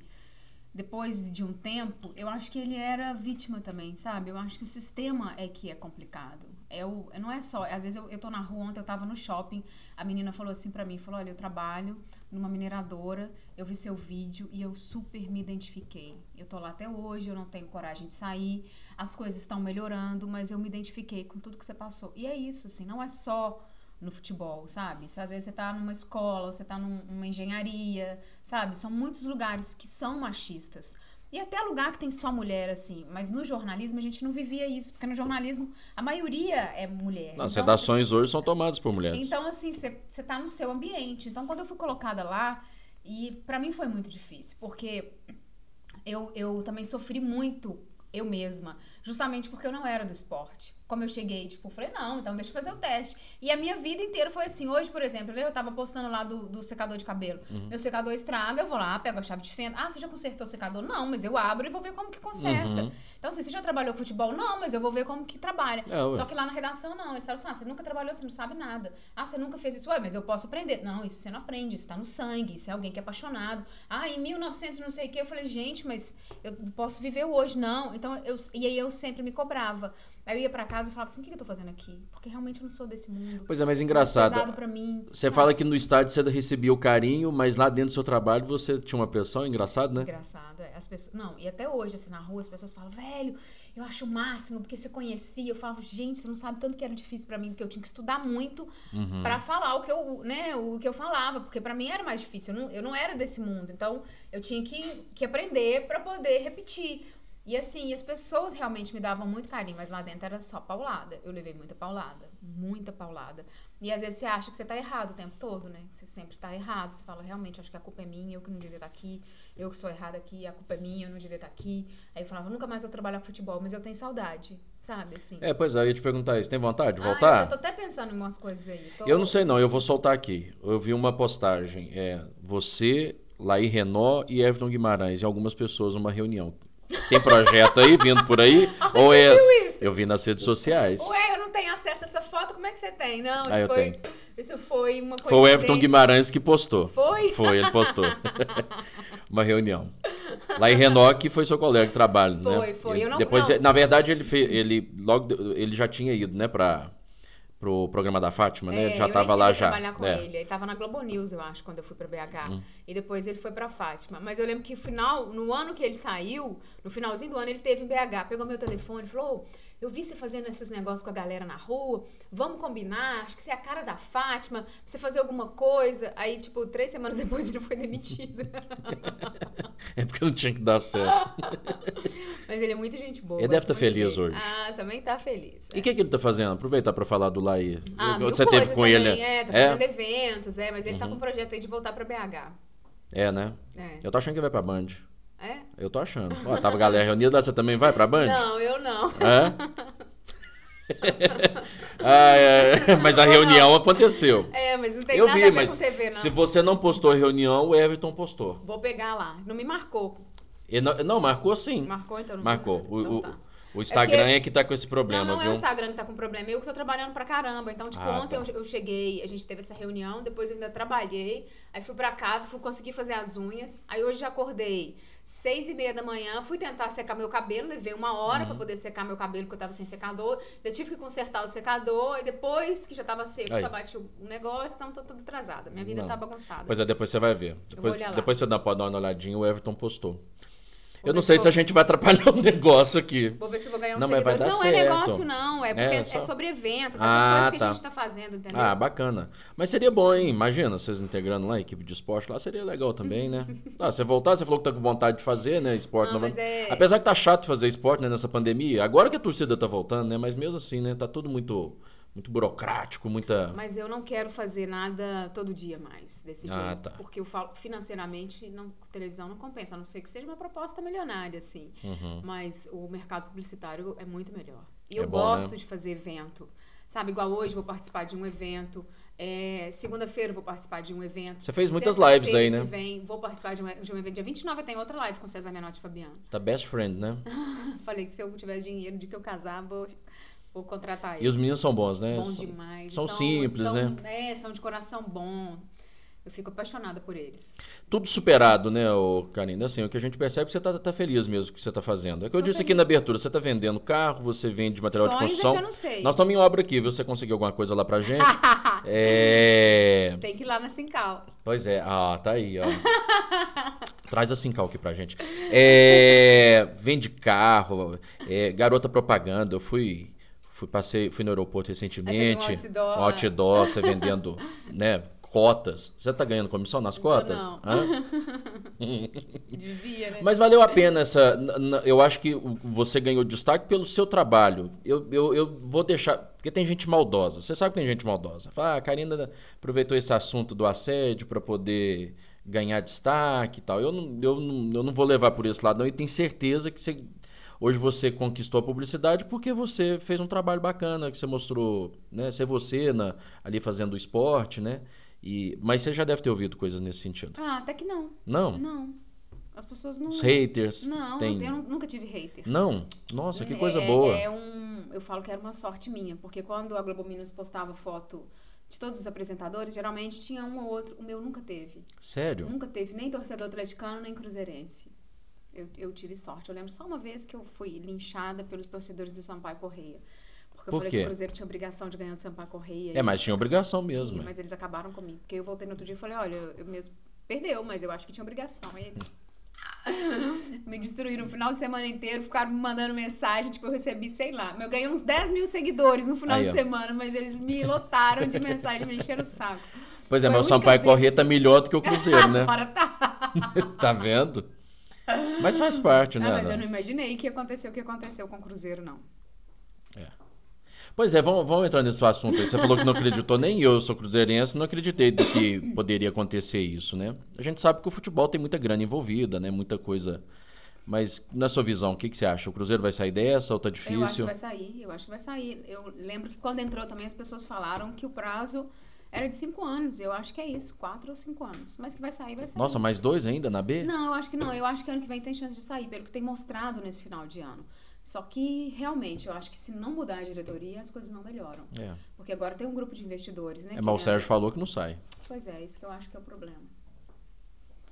depois de um tempo, eu acho que ele era vítima também, sabe? Eu acho que o sistema é que é complicado. É o, não é só. Às vezes eu, eu tô na rua, ontem eu tava no shopping, a menina falou assim pra mim: falou, olha, eu trabalho numa mineradora, eu vi seu vídeo e eu super me identifiquei. Eu tô lá até hoje, eu não tenho coragem de sair, as coisas estão melhorando, mas eu me identifiquei com tudo que você passou. E é isso, assim, não é só no futebol, sabe? Se às vezes você tá numa escola, você tá num- numa engenharia, sabe? São muitos lugares que são machistas. E até lugar que tem só mulher, assim. Mas no jornalismo a gente não vivia isso, porque no jornalismo a maioria é mulher. Não, as Então, redações hoje são tomadas por mulheres. então, assim, você você tá no seu ambiente. Então, quando eu fui colocada lá, e pra mim foi muito difícil, porque eu, eu também sofri muito eu mesma, justamente porque eu não era do esporte. Como eu cheguei, tipo, falei, não, então deixa eu fazer o teste. E a minha vida inteira foi assim. Hoje, por exemplo, eu tava postando lá do, do secador de cabelo. Uhum. Meu secador estraga, eu vou lá, pego a chave de fenda. Ah, você já consertou o secador? Não, mas eu abro e vou ver como que conserta. Uhum. Então, assim, você já trabalhou com futebol? Não, mas eu vou ver como que trabalha. É. Só que lá na redação, não. Eles falaram assim: ah, você nunca trabalhou, você não sabe nada. Ah, você nunca fez isso. Ué, mas eu posso aprender. Não, isso você não aprende, isso tá no sangue, isso é alguém que é apaixonado. Ah, em 1900 não sei o quê. Eu falei, gente, mas eu posso viver hoje. Não. Então, eu, e aí eu sempre me cobrava. Aí eu ia pra casa e falava assim: o que que eu tô fazendo aqui? Porque realmente eu não sou desse mundo. Pois é, mas É engraçado. pesado pra mim. Você sabe? fala que no estádio você recebia o carinho, mas lá dentro do seu trabalho você tinha uma pressão, engraçado, né? Engraçado, é. As pessoas, não, e até hoje, assim, na rua, as pessoas falam, velho, eu acho o máximo, porque você conhecia. Eu falava, gente, você não sabe tanto que era difícil pra mim, porque eu tinha que estudar muito Uhum. pra falar o que eu, né, o que eu falava, porque pra mim era mais difícil. Eu não, eu não era desse mundo, então eu tinha que, que aprender pra poder repetir. E assim, as pessoas realmente me davam muito carinho, mas lá dentro era só paulada. Eu levei muita paulada, muita paulada. E às vezes você acha que você tá errado o tempo todo, né? Você sempre tá errado. Você fala, realmente, acho que a culpa é minha, eu que não devia estar aqui, eu que sou errada aqui, a culpa é minha, eu não devia estar aqui. Aí eu falava, nunca mais vou trabalhar com futebol, mas eu tenho saudade, sabe? Assim. É, pois é, eu ia te perguntar isso. Tem vontade de Ah, voltar? eu tô até pensando em umas coisas aí. Tô- Eu não sei não, eu vou soltar aqui. Eu vi uma postagem, é você, Laí Renó e Everton Guimarães e algumas pessoas numa reunião. Tem projeto aí vindo por aí? Onde ou é? Eu vi nas redes sociais. Ué, eu não tenho acesso a essa foto, como é que você tem? Não, isso Ah, eu foi. tenho. Isso foi uma coisa. Foi o Everton Guimarães que postou. Foi? Foi, ele postou. uma reunião. Laí Renó que foi seu colega de trabalho, né? Foi, foi. Eu não- Depois, não. na verdade, ele fez, ele logo ele já tinha ido, né, para pro programa da Fátima, né? É, ele já estava lá já. trabalhar com É. ele. Ele tava na Globo News, eu acho, quando eu fui pra BH. Hum. E depois ele foi pra Fátima. Mas eu lembro que no final, no ano que ele saiu, no finalzinho do ano, ele teve em BH. Pegou meu telefone e falou: "Ô, eu vi você fazendo esses negócios com a galera na rua. Vamos combinar? Acho que você é a cara da Fátima. Pra você fazer alguma coisa. Aí, tipo, três semanas depois ele foi demitido. É porque não tinha que dar certo. Mas ele é muita gente boa. Ele deve gosto tá feliz dele. hoje. Ah, também tá feliz. E o que, que ele tá fazendo? Aproveitar para falar do Laí. Ah, Você teve com também, ele. É, tá é? fazendo eventos, é, mas ele tá Uhum. com um projeto aí de voltar pra BH. É, né? É. Eu tô achando que vai pra Band. É? Eu tô achando. Ó, tava a galera reunida, você também vai pra Band? Não, eu não. É? ah, é, mas a reunião aconteceu. É, mas não tem Eu nada vi, a ver mas com TV, não. se você não postou a reunião, o Everton postou. Vou pegar lá. Não me marcou. Não, não, marcou sim. Marcou, então não Marcou. vi O, Então tá. o Instagram é, porque- que tá com esse problema, não, não é viu? o Instagram que tá com problema. Eu que tô trabalhando pra caramba. Então, tipo, Ah, ontem tá. eu, eu cheguei, a gente teve essa reunião, depois eu ainda trabalhei, aí fui pra casa, fui conseguir fazer as unhas. Aí hoje já acordei seis e meia da manhã, fui tentar secar meu cabelo, levei uma hora Uhum. pra poder secar meu cabelo, porque eu tava sem secador. Eu tive que consertar o secador, e depois que já tava seco, Aí. só bati o negócio, então tô tudo atrasada. Minha vida Não. tá bagunçada. Pois é, depois você vai ver. Depois, depois você dá, pode dar uma olhadinha, o Everton postou. Eu não sei se a gente vai atrapalhar o negócio aqui. Vou ver se eu vou ganhar uns Não, mas vai dar não é certo. negócio, não. É porque É, é, só- sobre eventos, essas Ah, coisas que tá. a gente tá fazendo, entendeu? Ah, bacana. Mas seria bom, hein? Imagina, vocês integrando lá a equipe de esporte lá, seria legal também, né? Ah, você voltar, você falou que tá com vontade de fazer, né? Esporte Não, novamente. mas é- Apesar que tá chato fazer esporte né, nessa pandemia, agora que a torcida tá voltando, né? Mas mesmo assim, né? Tá tudo muito, muito burocrático, muita. Mas eu não quero fazer nada todo dia mais desse Ah, jeito. tá. Porque eu falo, financeiramente, não, televisão não compensa, a não ser que seja uma proposta milionária, assim. Uhum. Mas o mercado publicitário é muito melhor. E É eu bom, gosto né? de fazer evento. Sabe, igual hoje vou participar de um evento. é, Segunda-feira vou participar de um evento. Você fez muitas lives aí, né? Vem, vou participar de um, de um evento. Dia 29 tem outra live com César Menotti e Fabiano. Tá best friend, né? Falei que se eu tiver dinheiro de que eu casar, vou, vou contratar E eles. os meninos são bons, né? Bom São- demais. são simples, são, né? É, são de coração bom. Eu fico apaixonada por eles. Tudo superado, né, Karina? Assim, o que a gente percebe é que você tá, tá feliz mesmo com o que você tá fazendo. É que eu Tô disse aqui feliz. na abertura, você tá vendendo carro, você vende material de Sonhos construção. é que eu não sei. Nós estamos em obra aqui, viu? Você conseguiu alguma coisa lá pra gente? é... Tem que ir lá na Sincal. Pois é, ah, tá aí, ó. Traz a Sincal aqui pra gente. É, vende carro, é, garota propaganda. Eu fui, fui, passei, fui no aeroporto recentemente. Aí você viu um outdoor. Outdoor, você vendendo, né, cotas. Você tá ganhando comissão nas cotas? não. Hã? Devia, né? Mas valeu a pena essa. Eu acho que você ganhou destaque pelo seu trabalho. Eu, eu, eu vou deixar. Porque tem gente maldosa. Você sabe que tem gente maldosa. Fala, ah, a Karina aproveitou esse assunto do assédio para poder ganhar destaque e tal. Eu não, eu, não, eu não vou levar por esse lado, não. E tenho certeza que você. Hoje você conquistou a publicidade porque você fez um trabalho bacana, que você mostrou, né? Ser você na, ali fazendo o esporte, né? E, mas você já deve ter ouvido coisas nesse sentido. Ah, até que não. Não? Não. As pessoas não. Os haters. Não, tem... eu nunca tive hater. Não? Nossa, que É- coisa é, boa. É um, eu falo que era uma sorte minha, porque quando a Globo Minas postava foto de todos os apresentadores, geralmente tinha um ou outro. O meu nunca teve. Sério? Nunca teve nem torcedor atleticano, nem cruzeirense. Eu, eu tive sorte. Eu lembro só uma vez que eu fui linchada pelos torcedores do Sampaio Correia. Porque Por eu falei quê? que o Cruzeiro tinha obrigação de ganhar do Sampaio Correia. É, mas tinha obrigação mesmo. Tinha, é. mas eles acabaram comigo. Porque eu voltei no outro dia e falei, olha, eu mesmo perdeu, mas eu acho que tinha obrigação. Aí eles me destruíram o final de semana inteiro, ficaram me mandando mensagem, tipo, eu recebi, sei lá, eu ganhei uns 10 mil seguidores no final Aí, de semana, mas eles me lotaram de mensagem, me encheram o saco. Pois é, Foi mas o Sampaio Corrêa tá melhor do que o Cruzeiro, né? Agora tá. tá vendo? Mas faz parte, né? Ah, mas eu não imaginei que ia acontecer o que aconteceu com o Cruzeiro, não. Pois é, vamos, vamos entrar nesse assunto aí. Você falou que não acreditou, nem eu sou cruzeirense, não acreditei do que poderia acontecer isso, né? A gente sabe que o futebol tem muita grana envolvida, né? Muita coisa. Mas, na sua visão, o que, que você acha? O Cruzeiro vai sair dessa ou tá Eu acho que difícil? vai sair, eu acho que vai sair. Eu lembro que quando entrou também as pessoas falaram que o prazo era de cinco anos. Eu acho que é isso, quatro ou cinco anos. Mas que vai sair, vai sair. Nossa, mais dois ainda na B? Não, eu acho que não. Eu acho que ano que vem tem chance de sair, pelo que tem mostrado nesse final de ano. Só que, realmente, eu acho que se não mudar a diretoria, as coisas não melhoram. É. Porque agora tem um grupo de investidores, né? É, mas o é- Sérgio falou que não sai. Pois é, isso que eu acho que é o problema.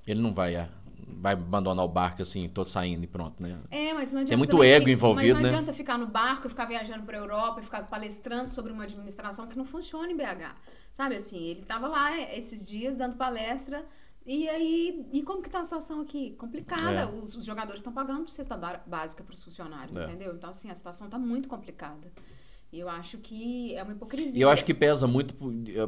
Ele não vai, é, vai abandonar o barco assim, todo saindo e pronto, né? É, mas não adianta. Tem muito também ego envolvido, Mas né? não adianta ficar no barco, ficar viajando pra Europa e ficar palestrando sobre uma administração que não funciona em BH. Sabe assim, ele tava lá é, esses dias dando palestra. E aí, e como que tá a situação aqui? Complicada. É. Os, os jogadores estão pagando cesta básica para os funcionários, É. entendeu? Então, assim, a situação tá muito complicada. E eu acho que é uma hipocrisia. E eu acho que pesa muito.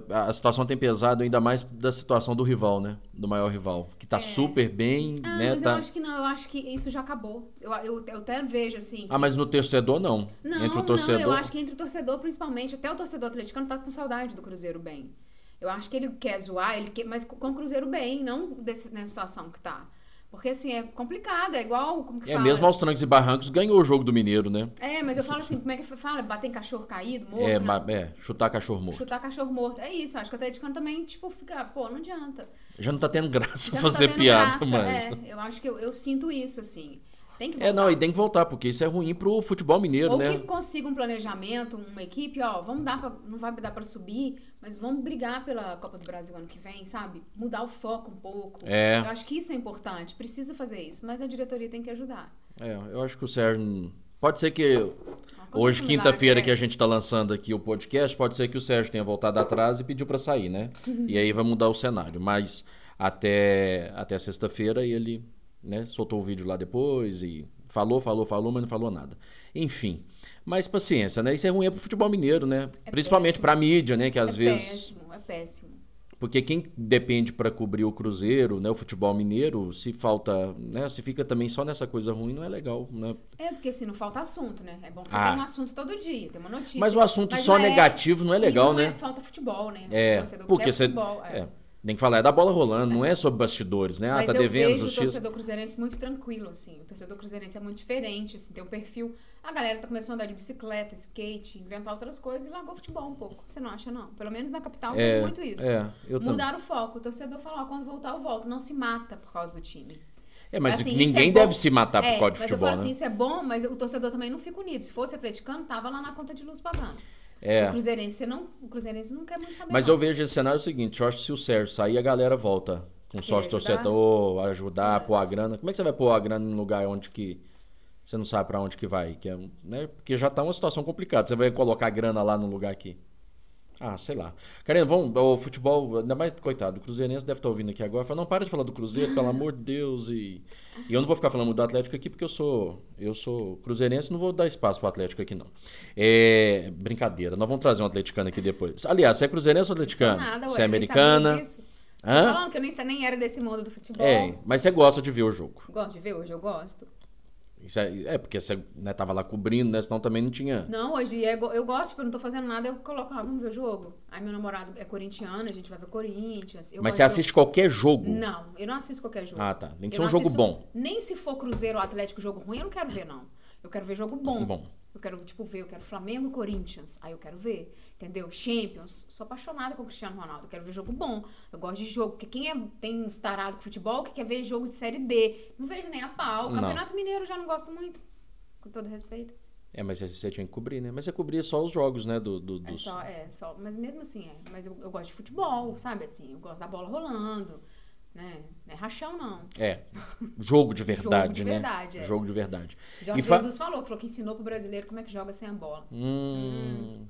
A situação tem pesado ainda mais da situação do rival, né? Do maior rival. Que tá super bem, Ah, né? mas Tá... eu acho que não, eu acho que isso já acabou. Eu, eu, eu até vejo, assim. Ah, mas no torcedor não. Não, Entre o não, torcedor. eu acho que entre o torcedor, principalmente, até o torcedor atleticano tá com saudade do Cruzeiro bem. Eu acho que ele quer zoar, ele quer, mas com o Cruzeiro bem, não desse, nessa situação que tá. Porque assim, é complicado, é igual. Como que É, fala? mesmo aos trancos e barrancos, ganhou o jogo do Mineiro, né? É, mas eu falo assim, como é que fala? Bater em cachorro caído, morto? É, né? é, chutar cachorro morto. Chutar cachorro morto. É isso, acho que o atleticano também, tipo, fica, pô, não adianta. Já não tá tendo graça Já não fazer tá tendo piada graça, mais. É, eu acho que eu, eu sinto isso, assim. Tem que É, não, voltar. e tem que voltar, porque isso é ruim pro futebol mineiro, Ou né? que consiga um planejamento, uma equipe, ó, vamos dar pra, não vai dar pra subir, mas vamos brigar pela Copa do Brasil ano que vem, sabe? Mudar o foco um pouco. É. Eu acho que isso é importante, precisa fazer isso, mas a diretoria tem que ajudar. É, eu acho que o Sérgio. Pode ser que hoje, quinta-feira, que a gente tá lançando aqui o podcast, pode ser que o Sérgio tenha voltado atrás e pediu pra sair, né? E aí vai mudar o cenário. Mas até, até sexta-feira ele né, soltou o vídeo lá depois e falou, falou, falou, mas não falou nada. Enfim. Mas paciência, né? Isso é ruim pro futebol mineiro, né? É Principalmente péssimo. pra mídia, né? Que às é vezes. péssimo, é péssimo. Porque quem depende para cobrir o Cruzeiro, né, o futebol mineiro, se falta, né, se fica também só nessa coisa ruim, não é legal, né? É, porque assim, não falta assunto, né? É bom que você Ah. um assunto todo dia, tem uma notícia. Mas o assunto Mas só é- negativo não é legal, não é- né? falta futebol, né? É, porque você futebol, é. Tem que falar é da bola rolando, não é sobre bastidores, né? Ah, Mas tá eu devendo vejo o justiça. torcedor cruzeirense muito tranquilo, assim. O torcedor cruzeirense é muito diferente, assim, tem um perfil. A galera tá começando a andar de bicicleta, skate, inventar outras coisas e largou o futebol um pouco. Você não acha, não? Pelo menos na capital eu É, vejo muito isso. é, eu também. Mudar o foco. O torcedor fala, ó, quando voltar eu volto. Não se mata por causa do time. É, mas Assim, ninguém é deve se matar por é, causa de mas futebol, eu falo né? assim, isso é bom, mas o torcedor também não fica unido. Se fosse atleticano, tava lá na conta de luz pagando. É. O cruzeirense, não, o cruzeirense não quer muito saber, Mas não. eu vejo esse cenário seguinte, eu acho que se o Sérgio sair, a galera volta com A sócio torcedor, ajudar, É. pôr a grana. Como é que você vai pôr a grana num lugar onde que você não sabe pra onde que vai? Que é, né? Porque já tá uma situação complicada. Você vai colocar grana lá no lugar aqui. Ah, sei lá. Karina, vamos, o futebol, ainda mais, coitado, o Cruzeirense deve estar ouvindo aqui agora. Fala, não, para de falar do Cruzeiro, pelo amor de Deus. E, e eu não vou ficar falando do Atlético aqui, porque eu sou eu sou cruzeirense, não vou dar espaço pro Atlético aqui, não. É, brincadeira, nós vamos trazer um atleticano aqui depois. Aliás, você é cruzeirense ou atleticano? nada, você é ué, americana? Hã? Falando que eu nem, nem era desse mundo do futebol. É, mas você gosta de ver o jogo. Gosto de ver hoje, eu gosto. Isso é, é, porque você né, tava lá cobrindo, né? Senão também não tinha. Não, hoje é eu gosto, tipo, eu não tô fazendo nada, eu coloco, ah, vamos ver o jogo. Aí meu namorado é corintiano, a gente vai ver Corinthians. Mas você assiste qualquer jogo? Não, eu não assisto qualquer jogo. Ah, tá. Tem que ser um jogo assisto- bom. Nem se for Cruzeiro ou Atlético jogo ruim, eu não quero ver, não. Eu quero ver jogo bom. Bom. Eu quero, tipo, ver, eu quero Flamengo e Corinthians. Aí eu quero ver, entendeu? Champions. Sou apaixonada com o Cristiano Ronaldo. Eu quero ver jogo bom. Eu gosto de jogo. Porque quem é, tem um estarado com futebol que quer ver jogo de Série D. Não vejo nem a pau. O Não. Campeonato Mineiro eu já não gosto muito. Com todo respeito. É, mas você- tinha que cobrir, né? Mas você cobria só os jogos, né? Do, do- É dos... só, é só. Mas mesmo assim, é. Mas eu, eu gosto de futebol, sabe? Assim, eu gosto da bola rolando. Né? Não é rachão, não. É, jogo de verdade, de né? verdade, é. Jogo de verdade. Jorge E fa- Jesus falou, falou que ensinou pro brasileiro como é que joga sem a bola. Hum.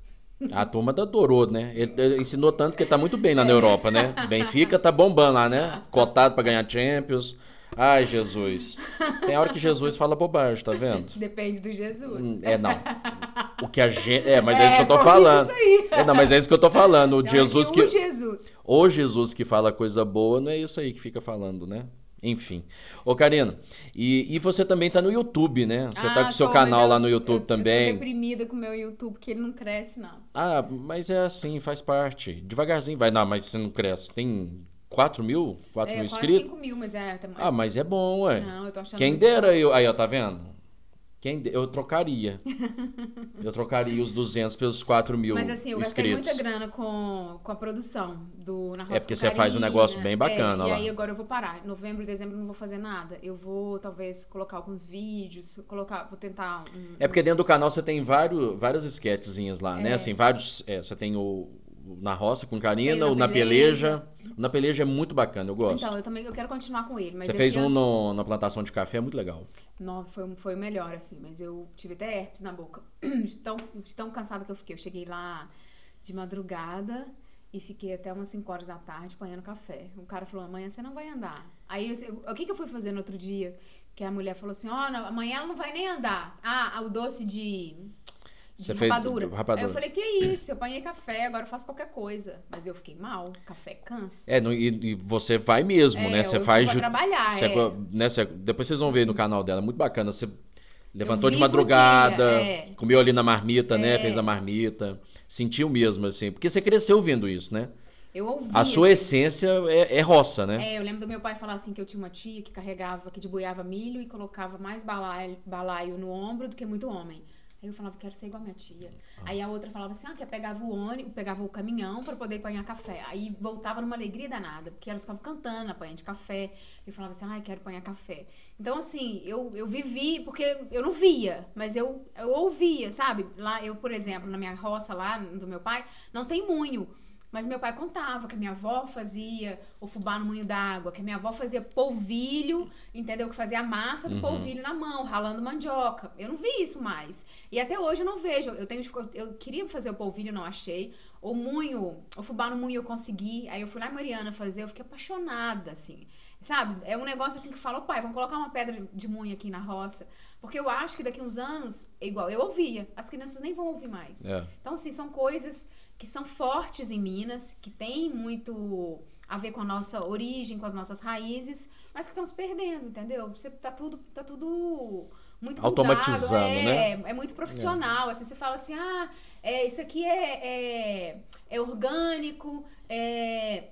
A turma adorou, né? Ele, ele ensinou tanto que ele tá muito bem lá na Europa, né? Benfica tá bombando lá, né? Cotado pra ganhar Champions. Ai, Jesus. Tem hora que Jesus fala bobagem, tá vendo? Depende do Jesus. Hum, É, não. O que a gente. É, mas é, isso que eu tô falando. isso aí. É, não, mas é isso que eu tô falando. O Já Jesus o que. Jesus. O Jesus que fala coisa boa, não é isso aí que fica falando, né? Enfim. Ô, Karina, e, e você também tá no YouTube, né? Você tá Ah, com o seu canal mas lá eu- no YouTube eu, Eu também. tô deprimida com o meu YouTube, porque ele não cresce, não. Ah, mas é assim, faz parte. Devagarzinho vai. Não, mas você não cresce. Tem 4 mil? 4 é, mil inscritos? 5 mil, mas é... tá- Ah, mas é bom, ué. Não, eu tô achando Quem dera bom. eu. Aí, ó, tá vendo? Quem de- Eu trocaria. eu trocaria os 200 pelos 4 mil Mas assim, eu gastei inscritos. muita grana com, com a produção do Na Roça É porque você faz um negócio né? bem bacana é, lá. E aí agora eu vou parar. Novembro e dezembro eu não vou fazer nada. Eu vou, talvez, colocar alguns vídeos, colocar, vou tentar um, É porque dentro do canal você tem vários, várias sketchzinhas lá, né? É. Assim, vários. é, você tem o Na Roça com Karina, Tem o o Na Peleja. Na Peleja é muito bacana, eu gosto. Então, eu também eu quero continuar com ele. Mas você fez um ano- no- na plantação de café, é muito legal. Não, foi, foi o melhor, assim, mas eu tive até herpes na boca. De tão, de tão cansada que eu fiquei. Eu cheguei lá de madrugada e fiquei até umas 5 horas da tarde apanhando café. O cara falou: amanhã você não vai andar. Aí eu, o que, que eu fui fazer no outro dia? Que a mulher falou assim: ó, não, amanhã ela não vai nem andar. Ah, o doce de. De Você fez rapadura. rapadura. Aí eu falei, que isso? Eu apanhei café, agora eu faço qualquer coisa. Mas eu fiquei mal, café cansa. É, no- e, e você vai mesmo, É, né? Você faz. vou trabalhar, você- é. né, você- depois vocês vão ver no canal dela, é muito bacana. Você levantou de madrugada, dia, é. comeu ali na marmita, né? É. Fez a marmita. Sentiu mesmo, assim. Porque você cresceu vendo isso, né? Eu ouvi. A sua assim. essência é, é roça, né? É, eu lembro do meu pai falar assim que eu tinha uma tia que carregava, que deboiava milho e colocava mais balaio, balaio no ombro do que muito homem. Aí eu falava, quero ser igual a minha tia. Aí a outra falava assim, ah, que eu pegava o ônibus, pegava o caminhão para poder apanhar café. Aí voltava numa alegria danada, porque elas ficavam cantando, apanhando de café. Eu falava assim, ah, quero apanhar café. Então, assim, eu, eu vivi, porque eu não via, mas eu, eu ouvia, sabe? Lá, eu, por exemplo, na minha roça lá, do meu pai, não tem munho. Mas meu pai contava que a minha avó fazia o fubá no moinho d'água, que a minha avó fazia polvilho, entendeu? Que fazia a massa do Uhum. polvilho na mão, ralando mandioca. Eu não vi isso mais. E até hoje eu não vejo. Eu tenho eu queria fazer o polvilho, não achei. O munho, o fubá no moinho eu consegui. Aí eu fui lá em Mariana fazer, eu fiquei apaixonada, assim. Sabe? É um negócio assim que fala, pai, vamos colocar uma pedra de munho aqui na roça. Porque eu acho que daqui uns anos, é igual, eu ouvia, as crianças nem vão ouvir mais. É. Então, assim, são coisas que são fortes em Minas, que tem muito a ver com a nossa origem, com as nossas raízes, mas que estão se perdendo, entendeu? Você tá tudo, tá tudo muito mudado, Automatizando, é, né? É muito profissional, assim, você fala assim, ah, é, isso aqui é, é, é orgânico, é...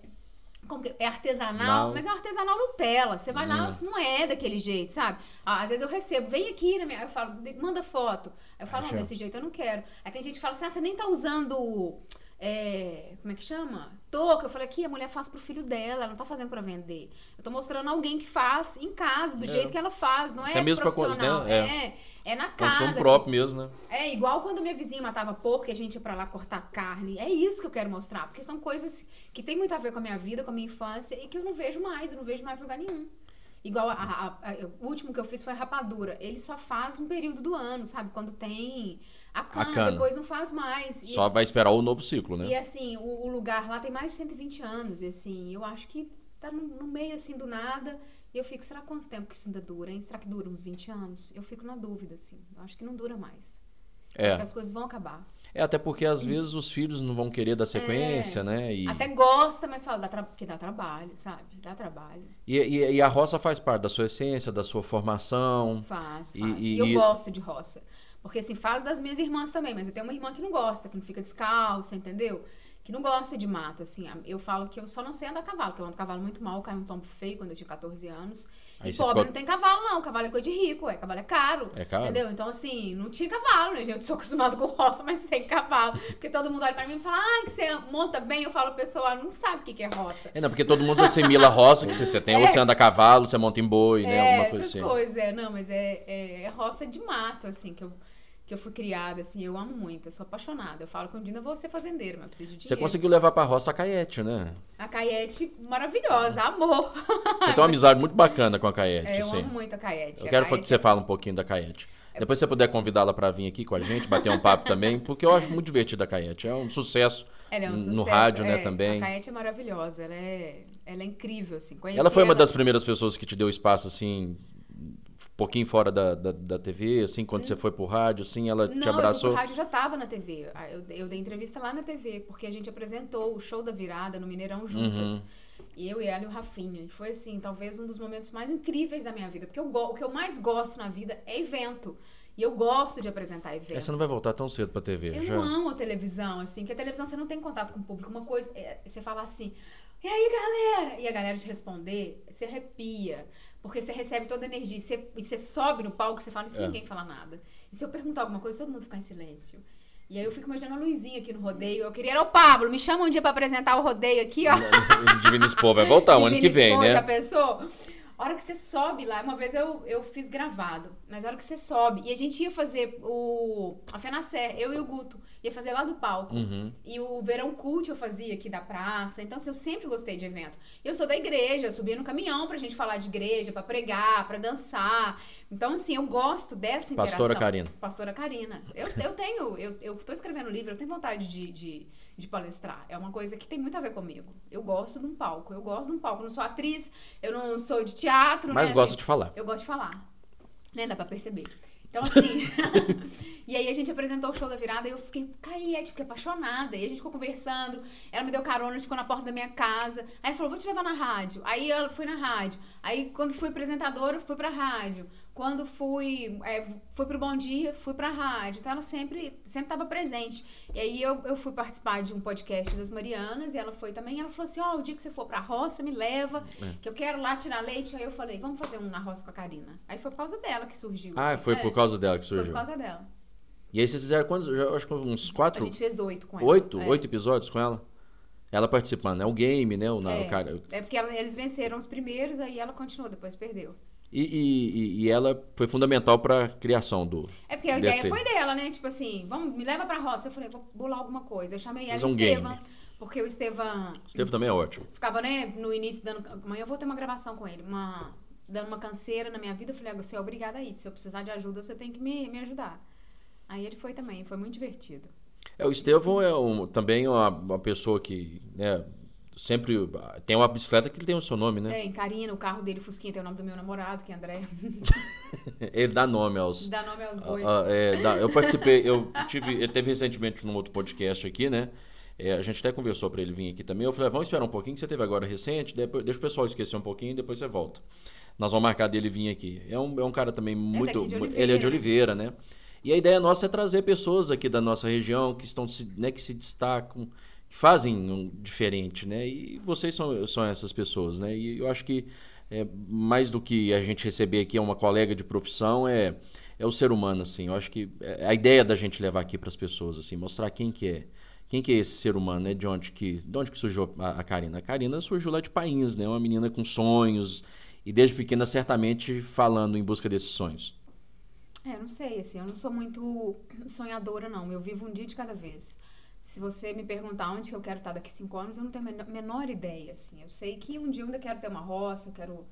que- é artesanal, Não. mas é um artesanal Nutella. Você vai lá, Hum. não é daquele jeito, sabe? Ah, Às vezes eu recebo, vem aqui na minha. Eu falo, "De- manda foto. Eu falo, não, desse jeito eu não quero. Aí tem gente que fala assim, ah, você nem tá usando. É, como é que chama? Touca. Eu falei, aqui a mulher faz pro filho dela, ela não tá fazendo pra vender. Eu tô mostrando alguém que faz em casa, do É. jeito que ela faz, não é Até mesmo pra coisa, profissional. né? É, é na casa. Consumo assim. próprio mesmo, né? É igual quando minha vizinha matava porco e a gente ia pra lá cortar carne. É isso que eu quero mostrar, porque são coisas que tem muito a ver com a minha vida, com a minha infância e que eu não vejo mais, eu não vejo mais em lugar nenhum. Igual a- a- a- o último que eu fiz foi rapadura. Ele só faz um período do ano, sabe? Quando tem a cana, cana. depois não faz mais. E, Só vai esperar o novo ciclo, né? e assim, o, o lugar lá tem mais de 120 anos. E assim, eu acho que tá no, no meio assim do nada. E eu fico, será quanto tempo que isso ainda dura, hein? Será que dura uns 20 anos? Eu fico na dúvida, assim. Eu acho que não dura mais. Acho É. que as coisas vão acabar. É, até porque às vezes os filhos não vão querer dar sequência, né? E, É. Até gosta, mas fala dá tra... que dá trabalho, sabe? Dá trabalho. e, e- e a roça faz parte da sua essência, da sua formação. Faz, E- faz. e- eu gosto de roça. Porque assim, faz das minhas irmãs também, mas eu tenho uma irmã que não gosta, que não fica descalça, entendeu? Que não gosta de mato, assim. Eu falo que eu só não sei andar a cavalo, porque eu ando a cavalo muito mal, caiu um tombo feio quando eu tinha 14 anos. Aí e pobre ficou- não tem cavalo, não. Cavalo é coisa de rico, é. Cavalo é caro. É caro? Entendeu? Então, assim, não tinha cavalo, né, gente? Eu sou acostumada com roça, mas sem cavalo. Porque todo mundo olha pra mim e fala, ah, que você monta bem. Eu falo, pessoal, não sabe o que que é roça. É, não, porque todo mundo assimila a roça, que você, tem, ou você anda a cavalo, você monta em boi, né? É, Alguma coisa essas assim. coisas, é. Não, mas é, é, é roça de mato, assim, que eu, que eu fui criada, assim. Eu amo muito, eu sou apaixonada. Eu falo que um dia eu vou ser fazendeira, mas eu preciso de Você dinheiro. conseguiu levar pra roça a Caete, né? A Caiete, maravilhosa, amor. Você tem uma amizade muito bacana com a Caete, É, eu sim. amo muito a Caiete. Eu A quero Caiete que você fale um pouquinho da Caete. Depois você puder convidá-la pra vir aqui com a gente, bater um papo também, porque eu acho muito divertida a Caete. É um sucesso. Ela é um no sucesso, rádio, né, é. também. A Caete é maravilhosa, ela é, ela é incrível, assim. Conheci Ela foi uma ela- das primeiras pessoas que te deu espaço, assim, pouquinho fora da, da, da TV, assim, quando você foi pro rádio, assim, ela te Não, eu fui abraçou. pro rádio já tava na TV. Ah, Eu, eu dei entrevista lá na TV, porque a gente apresentou o show da virada no Mineirão juntas. Uhum. E eu e ela e o Rafinha. E foi assim, talvez um dos momentos mais incríveis da minha vida. Porque eu, o que eu mais gosto na vida é evento. E eu gosto de apresentar evento. É, você não vai voltar tão cedo pra TV, Eu já. não amo a televisão, assim, porque a televisão você não tem contato com o público. Uma coisa é você falar assim, e aí, galera? E a galera te responder, você arrepia. Porque você recebe toda a energia. E você, e você sobe no palco, você fala sem É. ninguém falar nada. E se eu perguntar alguma coisa, todo mundo ficar em silêncio. E aí eu fico imaginando a Luizinha aqui no rodeio. Eu queria, era o Pablo, me chama um dia pra apresentar o rodeio aqui, ó. Divino Expor vai voltar o ano que vem, Expor, Já né? pensou? A hora que você sobe lá, uma vez eu, eu fiz gravado, mas a hora que você sobe, e a gente ia fazer o a Fenacé, eu e o Guto, ia fazer lá do palco. Uhum. E o Verão Cult eu fazia aqui da praça, então assim, eu sempre gostei de evento. Eu sou da igreja, eu subia no caminhão pra gente falar de igreja, pra pregar, pra dançar. Então assim, eu gosto dessa interação. Pastora Karina. Pastora Karina. Eu, eu tenho, eu, eu tô escrevendo livro, eu tenho vontade de, de, de palestrar. É uma coisa que tem muito a ver comigo. Eu gosto de um palco, eu gosto de um palco. Eu não sou atriz, eu não sou de teatro, Mas né? gosta assim, de falar. Eu gosto de falar. Né? Dá pra perceber. Então, assim. E aí a gente apresentou o show da virada e eu fiquei, caí, aí, fiquei apaixonada. E a gente ficou conversando, ela me deu carona, ficou na porta da minha casa. Aí ela falou, vou te levar na rádio. Aí eu fui na rádio. Aí quando fui apresentadora, fui pra rádio. Quando fui, é, fui pro Bom Dia, fui pra rádio. Então ela sempre sempre estava presente. E aí eu, eu fui participar de um podcast das Marianas e ela foi também. Ela falou assim: Ó, oh, o dia que você for pra roça, me leva, é. que eu quero lá tirar leite. Aí eu falei: Vamos fazer um na roça com a Karina. Aí foi por causa dela que surgiu. Ah, assim. foi é. por causa dela que surgiu. Foi por causa dela. E aí vocês fizeram quantos? Já, acho que uns quatro? A gente fez oito com ela. Oito? É. Oito episódios com ela? Ela participando, né? O game, né? O, é, o cara... é porque ela, eles venceram os primeiros, aí ela continuou, depois perdeu. E, e, e, ela foi fundamental para a criação do. É porque a ideia foi dela, né? Tipo assim, vamos, me leva pra roça. Eu falei, vou bolar alguma coisa. Eu chamei ela um Estevam. Porque o Estevam. Estevam também é ótimo. Ficava, né, no início dando. Amanhã eu vou ter uma gravação com ele. Uma, dando uma canseira na minha vida. Eu falei, ah, você é obrigada a ir. Se eu precisar de ajuda, você tem que me, me ajudar. Aí ele foi também, foi muito divertido. É, o Estevão é um, também uma, uma pessoa que, né, sempre tem uma bicicleta que tem o seu nome, né? Tem, Karina, o carro dele, Fusquinha, tem o nome do meu namorado, que é André. ele dá nome aos. Dá nome aos bois. Uh, é, dá, eu participei, eu tive, ele teve recentemente num outro podcast aqui, né? É, a gente até conversou para ele vir aqui também. Eu falei, ah, vamos esperar um pouquinho, que você teve agora recente, depois, deixa o pessoal esquecer um pouquinho e depois você volta. Nós vamos marcar dele vir aqui. É um, é um cara também muito. É ele é de Oliveira, né? E a ideia nossa é trazer pessoas aqui da nossa região que estão né, que se destacam fazem um diferente, né? E vocês são, são essas pessoas, né? E eu acho que é, mais do que a gente receber aqui uma colega de profissão é, é o ser humano, assim. Eu acho que é a ideia da gente levar aqui para as pessoas, assim, mostrar quem que é. Quem que é esse ser humano, né? De onde que, de onde que surgiu a, a Karina? A Karina surgiu lá de Pains, né? Uma menina com sonhos e desde pequena certamente falando em busca desses sonhos. É, não sei, assim, eu não sou muito sonhadora, não. Eu vivo um dia de cada vez. Se você me perguntar onde eu quero estar daqui cinco anos, eu não tenho a menor ideia, assim. Eu sei que um dia eu ainda quero ter uma roça, eu quero...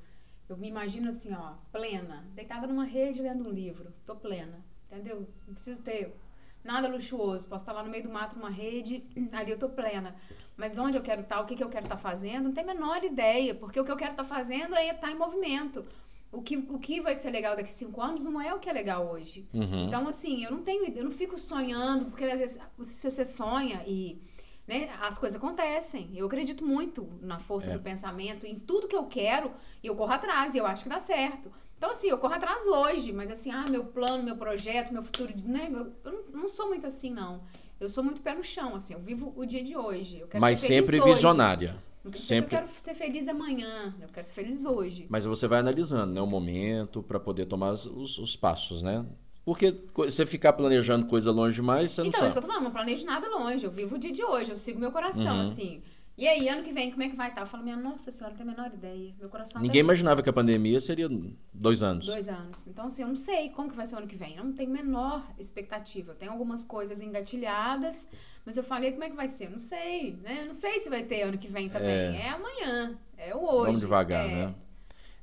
Eu me imagino assim, ó, plena, deitada numa rede lendo um livro. Tô plena, entendeu? Não preciso ter nada luxuoso. Posso estar lá no meio do mato numa rede, ali eu tô plena. Mas onde eu quero estar, o que, que eu quero estar fazendo, não tenho a menor ideia. Porque o que eu quero estar fazendo é estar em movimento o que, o que vai ser legal daqui a cinco anos não é o que é legal hoje. Uhum. Então, assim, eu não tenho, eu não fico sonhando, porque às vezes se você sonha e né, as coisas acontecem. Eu acredito muito na força é. do pensamento, em tudo que eu quero, e eu corro atrás, e eu acho que dá certo. Então, assim, eu corro atrás hoje, mas assim, ah, meu plano, meu projeto, meu futuro, né? Eu, eu não, não sou muito assim, não. Eu sou muito pé no chão, assim, eu vivo o dia de hoje. mas sempre visionária. Não Sempre... eu quero ser feliz amanhã, eu quero ser feliz hoje. Mas você vai analisando né, o momento para poder tomar os, os, passos, né? Porque você ficar planejando coisa longe demais, você então, não sabe. Então, isso que eu tô falando, não planejo nada longe. Eu vivo o dia de hoje, eu sigo meu coração, uhum. assim. E aí, ano que vem, como é que vai estar? Eu falo, minha nossa senhora, não tenho a menor ideia. Meu coração Ninguém tá... imaginava que a pandemia seria dois anos. Dois anos. Então, assim, eu não sei como que vai ser o ano que vem. Eu não tenho a menor expectativa. Eu tenho algumas coisas engatilhadas, mas eu falei, como é que vai ser? Eu não sei, né? Eu não sei se vai ter ano que vem também. É, é amanhã, é o hoje. Vamos devagar, é. né?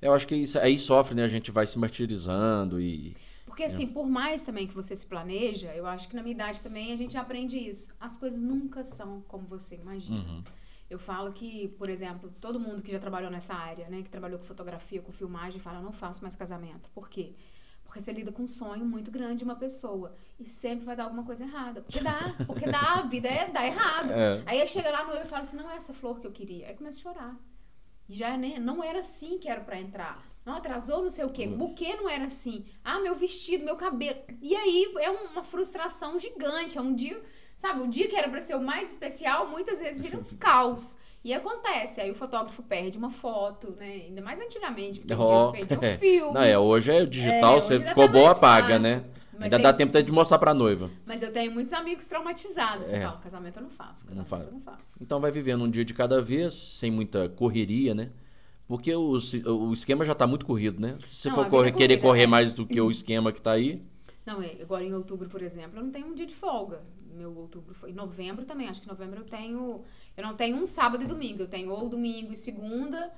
Eu acho que isso, aí sofre, né? A gente vai se martirizando e... Porque, assim, por mais também que você se planeja, eu acho que na minha idade também a gente aprende isso. As coisas nunca são como você imagina. Uhum. Eu falo que, por exemplo, todo mundo que já trabalhou nessa área, né, que trabalhou com fotografia, com filmagem, fala: eu não faço mais casamento. Por quê? Porque você lida com um sonho muito grande de uma pessoa e sempre vai dar alguma coisa errada. Porque dá, porque dá, a vida é dá errado. É. Aí chega lá no eu e fala assim: não é essa flor que eu queria. Aí começa a chorar. E já né, não era assim que era para entrar. Não atrasou, não sei o quê. O buquê não era assim. Ah, meu vestido, meu cabelo. E aí é uma frustração gigante. É um dia Sabe, o dia que era para ser o mais especial, muitas vezes vira um caos. E acontece, aí o fotógrafo perde uma foto, né? Ainda mais antigamente, que perdia, perdia um filme. Não, é, hoje é digital, é, você ficou tá boa, apaga, né? Mas Ainda tem... dá tempo de mostrar pra noiva. Mas eu tenho muitos amigos traumatizados. É. fala, casamento eu não faço. Não eu não faço. Então vai vivendo um dia de cada vez, sem muita correria, né? Porque o, o esquema já tá muito corrido, né? Se você não, for correr, querer correr né? mais do que o esquema que tá aí. Não, é, agora em outubro, por exemplo, eu não tenho um dia de folga meu outubro foi. Novembro também, acho que novembro eu tenho. Eu não tenho um sábado e domingo, eu tenho ou domingo e segunda.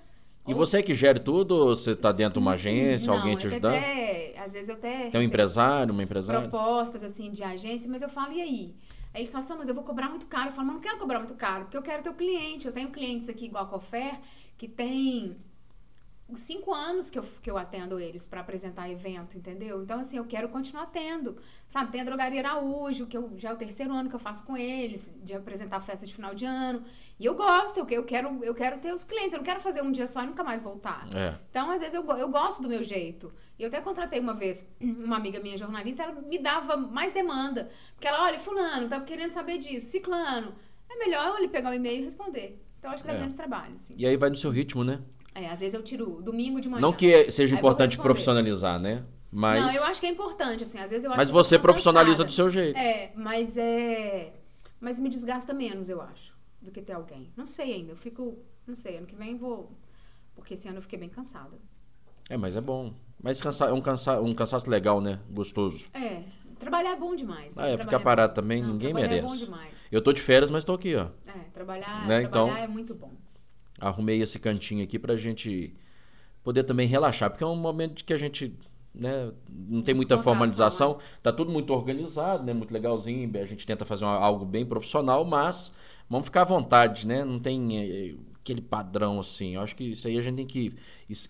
E ou... você que gere tudo ou você está dentro de uma agência, não, alguém te ajudando? Até, às vezes eu até. Tem um empresário, uma empresária? Propostas assim de agência, mas eu falo, e aí? Aí eles falam assim, mas eu vou cobrar muito caro. Eu falo, mas não quero cobrar muito caro, porque eu quero ter o cliente. Eu tenho clientes aqui igual a Cofer, que tem cinco anos que eu, que eu atendo eles para apresentar evento, entendeu? Então, assim, eu quero continuar tendo. Sabe, tem a Drogaria Araújo, que eu, já é o terceiro ano que eu faço com eles, de apresentar festa de final de ano. E eu gosto, eu, eu, quero, eu quero ter os clientes, eu não quero fazer um dia só e nunca mais voltar. É. Então, às vezes, eu, eu gosto do meu jeito. E eu até contratei uma vez uma amiga minha jornalista, ela me dava mais demanda. Porque ela, olha, fulano, tá querendo saber disso, ciclano. É melhor eu ele pegar o e-mail e responder. Então, acho que dá É. menos trabalho, assim. E aí vai no seu ritmo, né? É, às vezes eu tiro domingo de manhã. Não que seja importante profissionalizar, né? Mas, Não, eu acho que é importante, assim. Às vezes eu acho mas você profissionaliza cansada. do seu jeito. É, mas é. Mas me desgasta menos, eu acho, do que ter alguém. Não sei ainda. Eu fico. Não sei, ano que vem vou. Porque esse ano eu fiquei bem cansada. É, mas é bom. Mas cansa, é um, cansa, um cansaço legal, né? Gostoso. É, trabalhar é bom demais. né? Ah, é, Trabalhar ficar parado bom. também, Não, ninguém trabalhar merece. É bom demais. Eu tô de férias, mas tô aqui, ó. É, trabalhar, Né, então- trabalhar é muito bom. Arrumei esse cantinho aqui pra gente poder também relaxar, porque é um momento que a gente né, não tem muita formalização, tá tudo muito organizado, né, muito legalzinho, a gente tenta fazer uma- algo bem profissional, mas vamos ficar à vontade, né? Não tem eh, aquele padrão assim. Eu acho que isso aí a gente tem que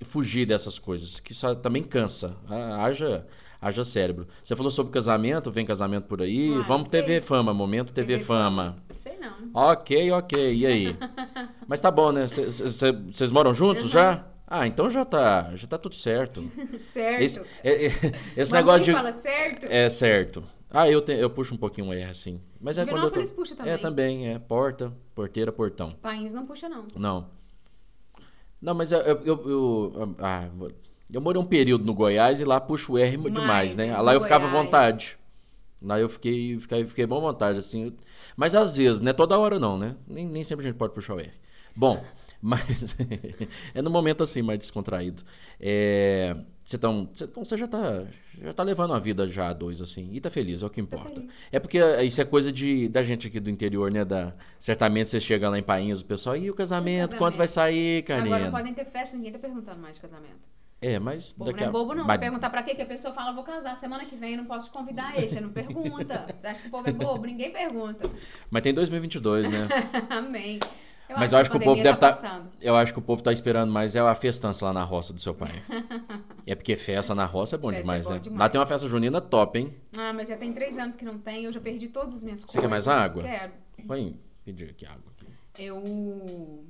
fugir dessas coisas, que isso também cansa. Ah, Haja, haja cérebro. Você falou sobre casamento, vem casamento por aí. Ah, vamos não sei. TV Fama, momento TV, Fama. Sei não. Ok, ok. E aí? Mas tá bom, né? Vocês moram juntos Uhum. já? Ah, então já tá, já tá tudo certo. Certo. Esse, é- é- esse negócio de. fala certo. É certo. Ah, eu, te- eu puxo um pouquinho o R, assim. Mas é quando eu tô. Puxa também. É, também, é. Porta, porteira, portão. País não puxa, não. Não. Não, mas eu. eu, eu, eu- ah, eu morei um período no Goiás e lá puxo o R Mais, demais, né? né? Lá eu ficava à vontade. Lá eu fiquei, fiquei, fiquei bom à vontade, assim. Mas às vezes, não é toda hora não, né? Nem, nem sempre a gente pode puxar o R. Bom, mas é no momento assim, mais descontraído. É, você, tão, você, então você já tá, já tá levando a vida já a dois, assim, e tá feliz, é o que importa. feliz. É porque isso é coisa de, da gente aqui do interior, né? Da, certamente você chega lá em Painhos, o pessoal, e o casamento, casamento? quanto vai sair, Karina? Agora não podem ter festa, ninguém tá perguntando mais de casamento. É, mas Bobo daqui não é bobo, não. mas- Perguntar pra quê que a pessoa fala, vou casar semana que vem, eu não posso te convidar aí. Você não pergunta. Você acha que o povo é bobo? Ninguém pergunta. mas tem 2022, né? Amém. Mas eu acho que o a povo deve tá estar. passando. eu acho que o povo tá esperando mais é a festança lá na roça do seu pai. é porque festa na roça é bom Festa é demais, bom né? demais. Lá tem uma festa junina top, hein? Ah, mas já tem três anos que não tem, eu já perdi todas as minhas coisas. Você quer mais água? Quero. Põe, pedir aqui água aqui. Eu,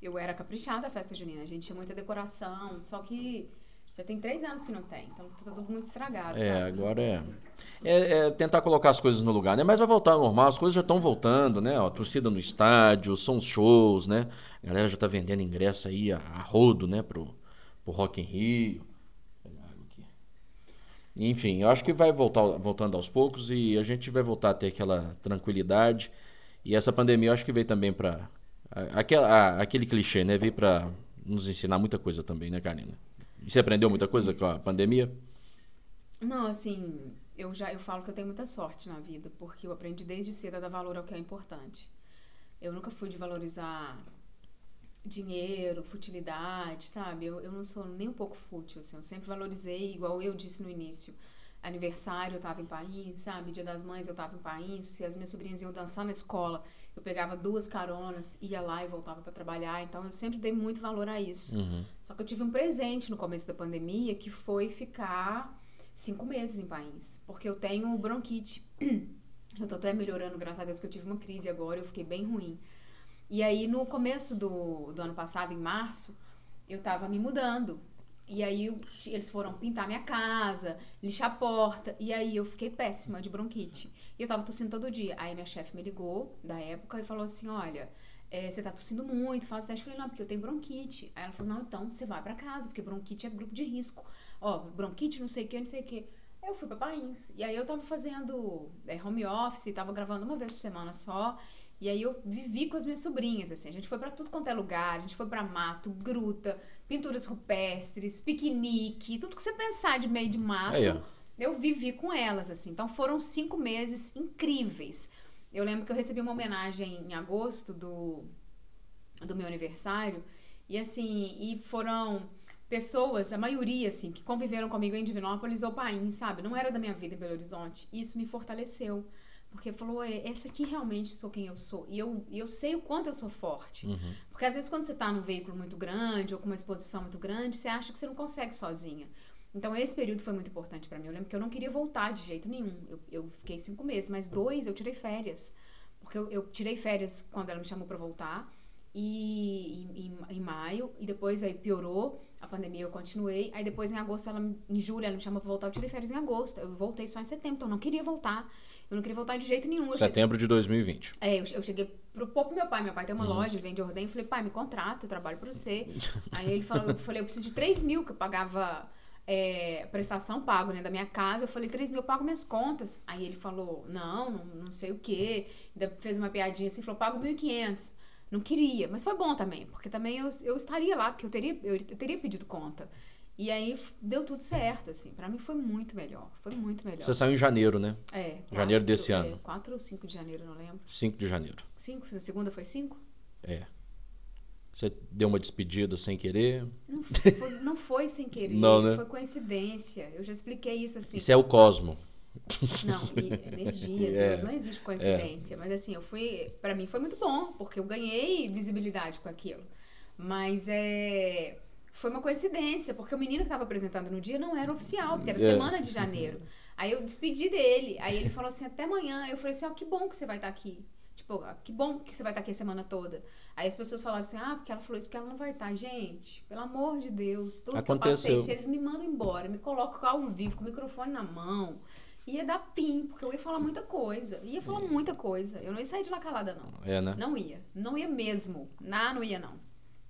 eu era caprichada a festa junina, a gente tinha muita decoração, só que já tem três anos que não tem, então tá tudo muito estragado, É, sabe? agora é, é. é tentar colocar as coisas no lugar, né? Mas vai voltar ao normal, as coisas já estão voltando, né? Ó, torcida no estádio, são os shows, né? A galera já tá vendendo ingresso aí a, a rodo, né? Pro, pro Rock in Rio. Enfim, eu acho que vai voltar, voltando aos poucos e a gente vai voltar a ter aquela tranquilidade. E essa pandemia eu acho que veio também pra. a- Aquela, a- aquele clichê, né? Veio pra nos ensinar muita coisa também, né, Karina? E você aprendeu muita coisa com a pandemia? Não, assim, eu já eu falo que eu tenho muita sorte na vida, porque eu aprendi desde cedo a dar valor ao que é importante. Eu nunca fui de valorizar dinheiro, futilidade, sabe? Eu, eu não sou nem um pouco fútil, assim. Eu sempre valorizei, igual eu disse no início. Aniversário eu tava em país, sabe? Dia das mães eu tava em país. Se as minhas sobrinhas iam dançar na escola, eu pegava duas caronas, ia lá e voltava para trabalhar. Então eu sempre dei muito valor a isso. Uhum. Só que eu tive um presente no começo da pandemia que foi ficar cinco meses em país. Porque eu tenho bronquite. Eu tô até melhorando, graças a Deus, que eu tive uma crise agora, eu fiquei bem ruim. E aí, no começo do, do ano passado, em março, eu tava me mudando. E aí, eu- eles foram pintar minha casa, lixar a porta. E aí, eu fiquei péssima de bronquite. E eu tava tossindo todo dia. Aí, minha chefe me ligou, da época, e falou assim, olha... é, você tá tossindo muito, faz o teste. Eu falei, não, porque eu tenho bronquite. Aí ela falou, não, então você vai pra casa, porque bronquite é grupo de risco. Ó, bronquite, não sei o que, não sei o que. Eu fui pra Pains. E aí eu tava fazendo é, home office, tava gravando uma vez por semana só. E aí eu vivi com as minhas sobrinhas, assim. A gente foi pra tudo quanto é lugar, a gente foi pra mato, gruta, pinturas rupestres, piquenique, tudo que você pensar de meio de mato. Aí, ó. Eu vivi com elas, assim. Então foram cinco meses incríveis. Eu lembro que eu recebi uma homenagem em agosto do, do meu aniversário. E assim, e foram pessoas, a maioria, assim, que conviveram comigo em Divinópolis ou Paim, sabe? Não era da minha vida em Belo Horizonte. E isso me fortaleceu. Porque falou, essa aqui realmente sou quem eu sou. E eu, eu sei o quanto eu sou forte. Uhum. Porque às vezes quando você tá num veículo muito grande ou com uma exposição muito grande, você acha que você não consegue sozinha. Então esse período foi muito importante para mim. Eu lembro que eu não queria voltar de jeito nenhum. Eu, eu fiquei cinco meses, mas dois eu tirei férias. Porque eu, eu tirei férias quando ela me chamou para voltar. E em, em, maio, e depois aí piorou a pandemia, eu continuei. Aí depois em agosto, ela, em julho, ela me chamou pra voltar, eu tirei férias em agosto. Eu voltei só em setembro, então eu não queria voltar. Eu não queria voltar de jeito nenhum. Setembro cheguei... de 2020. É, eu, eu cheguei pro pouco meu pai. Meu pai tem uma uhum. loja, ele vende ordem. Eu falei, pai, me contrata, eu trabalho pra você. aí ele falou, eu falei, eu preciso de 3 mil, que eu pagava é, prestação pago, né, da minha casa. Eu falei, 3 mil, eu pago minhas contas. Aí ele falou, não, não, não sei o quê. Ainda fez uma piadinha assim, falou, pago 1.500. Não queria, mas foi bom também, porque também eu, eu estaria lá, porque eu teria, eu, eu teria pedido conta. E aí deu tudo certo, assim. Pra mim foi muito melhor. Foi muito melhor. Você saiu em janeiro, né? É. Quatro, janeiro desse é, ano. 4 ou 5 de janeiro, não lembro. 5 de janeiro. 5? A segunda foi 5? É. Você deu uma despedida sem querer? Não foi, não foi sem querer. não, né? Foi coincidência. Eu já expliquei isso assim. Isso é o cosmo. Não, energia, é, Deus, não existe coincidência. É. Mas assim, eu fui. para mim foi muito bom, porque eu ganhei visibilidade com aquilo. Mas é. Foi uma coincidência, porque o menino que estava apresentando no dia não era oficial, porque era é. semana de janeiro. Aí eu despedi dele. Aí ele falou assim: até amanhã. Eu falei assim: ó, oh, que bom que você vai estar tá aqui. Tipo, que bom que você vai estar aqui a semana toda. Aí as pessoas falaram assim: ah, porque ela falou isso, porque ela não vai estar. Gente, pelo amor de Deus, tudo Aconteceu. que eu passei, se eles me mandam embora, me colocam ao vivo, com o microfone na mão, ia dar pim, porque eu ia falar muita coisa. Ia falar é. muita coisa. Eu não ia sair de lá calada, não. É, né? Não ia. Não ia mesmo. Não, não ia, não.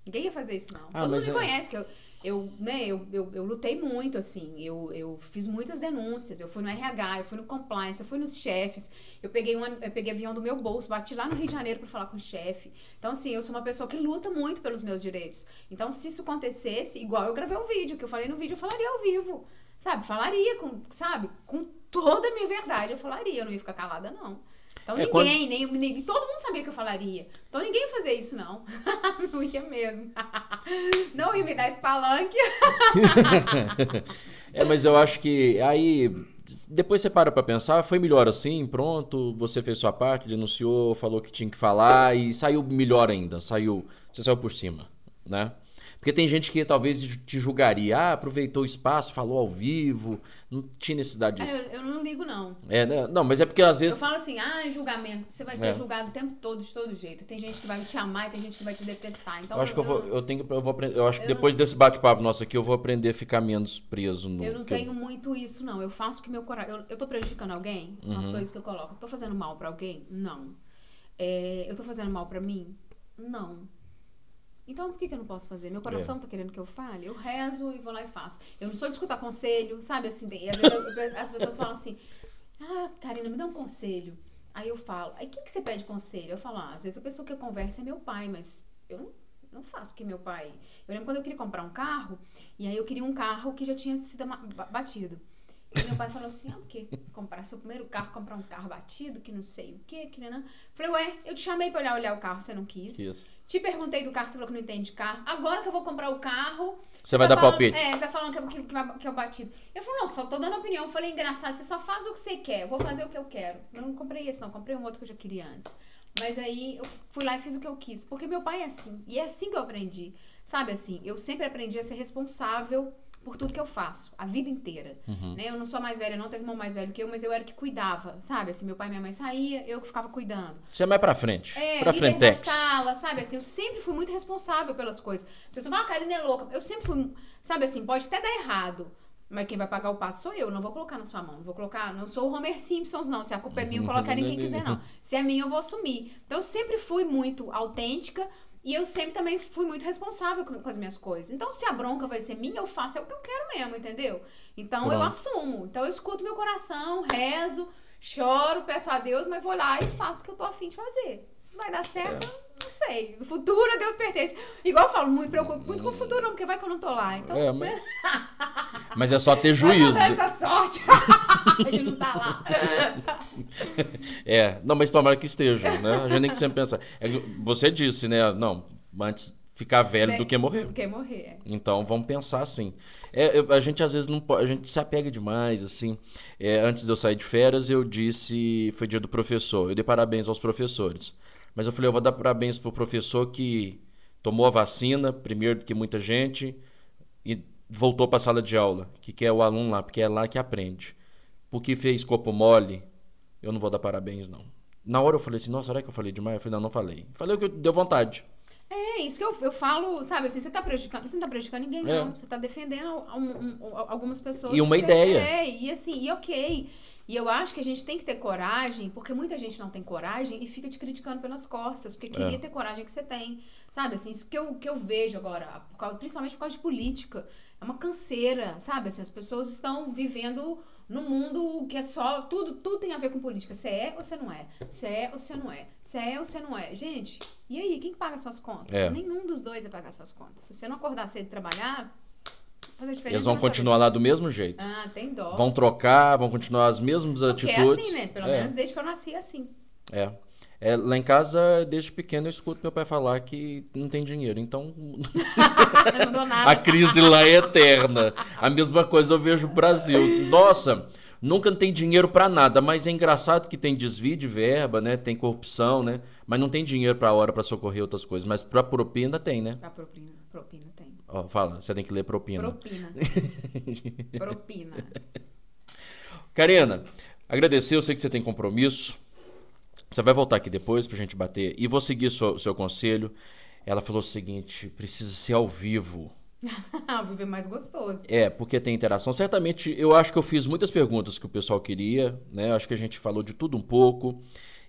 Ninguém ia fazer isso, não. Ah, Todo mundo me é... conhece, que eu, eu, né, eu, eu, eu, lutei muito, assim. Eu, eu fiz muitas denúncias. Eu fui no RH, eu fui no compliance, eu fui nos chefes. Eu peguei, um, eu peguei avião do meu bolso, bati lá no Rio de Janeiro para falar com o chefe. Então, assim, eu sou uma pessoa que luta muito pelos meus direitos. Então, se isso acontecesse, igual eu gravei o um vídeo, que eu falei no vídeo, eu falaria ao vivo. Sabe? Falaria com, sabe? Com toda a minha verdade, eu falaria. Eu não ia ficar calada, não. Então é, ninguém, quando... nem, nem, todo mundo sabia que eu falaria. Então ninguém ia fazer isso, não. não ia mesmo. não ia me dar esse palanque. é, mas eu acho que aí depois você para pra pensar, foi melhor assim, pronto, você fez sua parte, denunciou, falou que tinha que falar e saiu melhor ainda, saiu, você saiu por cima, né? Porque tem gente que talvez te julgaria, ah, aproveitou o espaço, falou ao vivo, não tinha necessidade disso. É, eu, eu, não ligo, não. É, né? Não, mas é porque às vezes. Eu falo assim, ah, julgamento, você vai ser é. julgado o tempo todo, de todo jeito. Tem gente que vai te amar e tem gente que vai te detestar. Então, eu acho eu, que eu, vou, eu tenho eu vou aprender, eu acho que depois desse bate-papo nosso aqui, eu vou aprender a ficar menos preso no. Eu não tenho muito isso, não. Eu faço que meu coração. Eu, eu tô prejudicando alguém? São uhum. as coisas que eu coloco. Eu tô fazendo mal para alguém? Não. É, eu tô fazendo mal para mim? Não. Então, por que, que eu não posso fazer? Meu coração é. tá querendo que eu fale? Eu rezo e vou lá e faço. Eu não sou de escutar conselho, sabe? Assim, às vezes as pessoas falam assim: Ah, Karina, me dá um conselho. Aí eu falo: Aí, o que, você pede conselho? Eu falo: ah, Às vezes a pessoa que eu converso é meu pai, mas eu não, não faço o que meu pai. Eu lembro quando eu queria comprar um carro, e aí eu queria um carro que já tinha sido batido. E meu pai falou assim: ah, o quê? Comprar seu primeiro carro, comprar um carro batido, que não sei o quê, que não. Falei, ué, eu te chamei pra olhar, olhar o carro, você não quis. Isso. Te perguntei do carro, você falou que não entende de carro. Agora que eu vou comprar o carro. Você vai tá dar falando, palpite. É, tá falando que, que, que, que é o batido. Eu falei, não, só tô dando opinião. Eu falei, engraçado, você só faz o que você quer. Eu vou fazer o que eu quero. Eu não comprei esse, não, comprei um outro que eu já queria antes. Mas aí eu fui lá e fiz o que eu quis. Porque meu pai é assim. E é assim que eu aprendi. Sabe assim, eu sempre aprendi a ser responsável por tudo que eu faço, a vida inteira. Uhum. Né? Eu não sou mais velha, não tenho irmão mais velho que eu, mas eu era que cuidava, sabe? Assim, meu pai e minha mãe saía, eu que ficava cuidando. Você é mais pra frente. É, pra frente da sala, sabe? Assim, eu sempre fui muito responsável pelas coisas. As pessoas falam, ah, a Karine é louca. Eu sempre fui, sabe assim, pode até dar errado. Mas quem vai pagar o pato sou eu, não vou colocar na sua mão. Não vou colocar, não sou o Homer Simpsons, não. Se a culpa é minha, eu colocaria quem quiser, não. Se é minha, eu vou assumir. Então, eu sempre fui muito autêntica, e eu sempre também fui muito responsável com, com, as minhas coisas. Então, se a bronca vai ser minha, eu faço é o que eu quero mesmo, entendeu? Então, Pronto. eu assumo. Então, eu escuto meu coração, rezo, choro, peço a Deus, mas vou lá e faço o que eu tô afim de fazer. Se vai dar certo, é. Não sei. O futuro a Deus pertence. Igual eu falo, muito preocupo muito com o futuro, não, porque vai que eu não tô lá. Então, é, mas... mas é só ter juízo. essa sorte de não tá lá. é, não, mas tomara que esteja, né? A gente tem que sempre pensar. É, você disse, né? Não, antes ficar velho Ve- do que morrer. Do que morrer. é. Então vamos pensar assim. É, eu- a gente às vezes não pode, a gente se apega demais assim. É, antes de eu sair de férias, eu disse, foi dia do professor. Eu dei parabéns aos professores. Mas eu falei, eu vou dar parabéns pro professor que tomou a vacina primeiro do que muita gente e voltou para a sala de aula, que quer o aluno lá, porque é lá que aprende. Porque fez corpo mole, eu não vou dar parabéns não. Na hora eu falei assim, nossa, será que eu falei demais? Eu falei, não, não falei. Falei o que deu vontade. É isso que eu, eu falo, sabe assim, você tá prejudicando, você não tá prejudicando ninguém, É. não. Você tá defendendo um- um- algumas pessoas. E uma ideia. É, e assim, e ok. E eu acho que a gente tem que ter coragem, porque muita gente não tem coragem e fica te criticando pelas costas, porque queria É. ter coragem que você tem. Sabe, assim, isso que eu, que eu vejo agora, por causa- principalmente por causa de política, é uma canseira, sabe? Assim, as pessoas estão vivendo num mundo que é só. Tudo, tudo tem a ver com política. Você é ou você não é? Você é ou você não é? Você é ou você não é? Gente, e aí, quem que paga suas contas? É. Nenhum dos dois vai pagar suas contas. Se você não acordar cedo e trabalhar. Eles vão continuar lá do mesmo jeito. Ah, tem dó. Vão trocar, vão continuar as mesmas Porque é atitudes. assim, né? Pelo é, menos desde que eu nasci é assim. É. É, lá em casa, desde pequeno, eu escuto meu pai falar que não tem dinheiro. Então, não dou a nada. crise lá é eterna. A mesma coisa eu vejo no Brasil. Nossa, nunca tem dinheiro pra nada, mas é engraçado que tem desvio de verba, né? Tem corrupção, né? Mas não tem dinheiro pra hora pra socorrer outras coisas. Mas pra propina tem, né? A propina, propina tem. Ó, fala, você tem que ler propina. Propina. Propina. Karina, agradecer, eu sei que você tem compromisso. Você vai voltar aqui depois pra gente bater. E vou seguir seu, seu conselho. Ela falou o seguinte: precisa ser ao vivo. Ah, viver mais gostoso. É, porque tem interação. Certamente, eu acho que eu fiz muitas perguntas que o pessoal queria, né? Acho que a gente falou de tudo um pouco.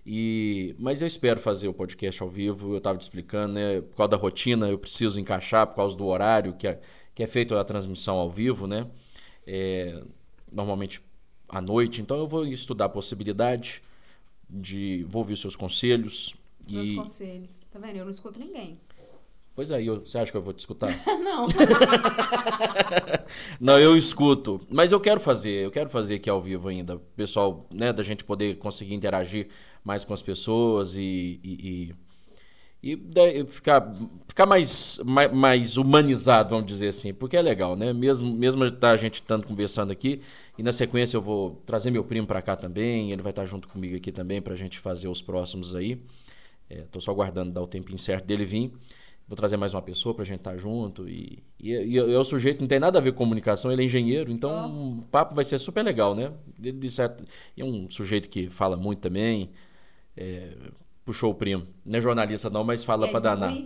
E, mas eu espero fazer o podcast ao vivo. Eu estava te explicando, né? Por causa da rotina, eu preciso encaixar por causa do horário que é, que é feito a transmissão ao vivo, né? É, normalmente à noite. Então eu vou estudar a possibilidade de vou ouvir os seus conselhos. Meus E, conselhos. Tá vendo? Eu não escuto ninguém. Pois aí, eu- você acha que eu vou te escutar? não. Não, eu escuto. Mas eu quero fazer, eu quero fazer aqui ao vivo ainda. Pessoal, né, da gente poder conseguir interagir mais com as pessoas e. e, e- e daí ficar, ficar mais, mais, mais humanizado, vamos dizer assim, porque é legal, né? Mesmo, mesmo a gente estando conversando aqui, e na sequência eu vou trazer meu primo para cá também, ele vai estar junto comigo aqui também pra gente fazer os próximos aí. É, tô só aguardando dar o tempinho certo dele vir. Vou trazer mais uma pessoa pra gente estar junto. E, e, e é o sujeito não tem nada a ver com comunicação, ele é engenheiro, então o papo vai ser super legal, né? Ele de certo, e é um sujeito que fala muito também. é, puxou o primo. Não é jornalista, não, mas fala E pra de danar.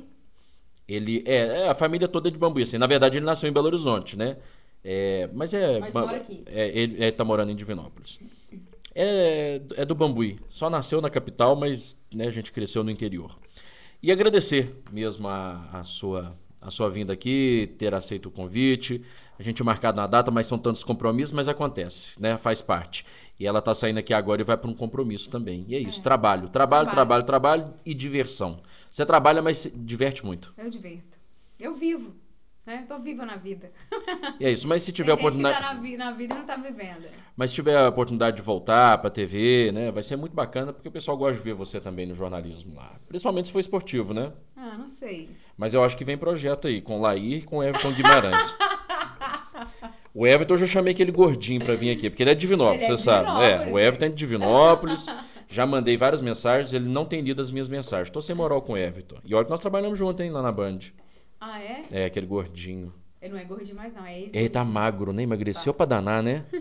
Ele é, é, a família toda é de Bambuí, assim. Na verdade, ele nasceu em Belo Horizonte, né? É, mas é, Mas mora aqui. é, ele, ele tá morando em Divinópolis. É, é do Bambuí. Só nasceu na capital, mas né, a gente cresceu no interior. E agradecer mesmo a, a sua a sua vinda aqui, ter aceito o convite. A gente marcado na data, mas são tantos compromissos, mas acontece, né? Faz parte. E ela tá saindo aqui agora e vai para um compromisso também. E é isso, trabalho, trabalho, trabalho, Trabalho. trabalho e diversão. Você trabalha, mas se diverte muito. Eu divirto. Eu vivo. Né? Tô viva na vida. E é isso. Mas se tiver Tem gente oportunidade, que tá na, vi- na vida e não tá vivendo. mas se tiver a oportunidade de voltar para TV, né, vai ser muito bacana porque o pessoal gosta de ver você também no jornalismo lá. Principalmente se for esportivo, né? Ah, não sei. Mas eu acho que vem projeto aí com Lair e com Everton Guimarães. O Everton eu já chamei aquele gordinho para vir aqui, porque ele é de Divinópolis, Ele é você sabe. É, Divinópolis, o Everton é de Divinópolis. Já mandei várias mensagens, ele não tem lido as minhas mensagens. Tô sem moral com o Everton. E olha que nós trabalhamos junto, hein, lá na Band. Ah, é? É, aquele gordinho. Ele não é gordinho mais, não. É ex Ele tá magro, né? Emagreceu pra danar, né?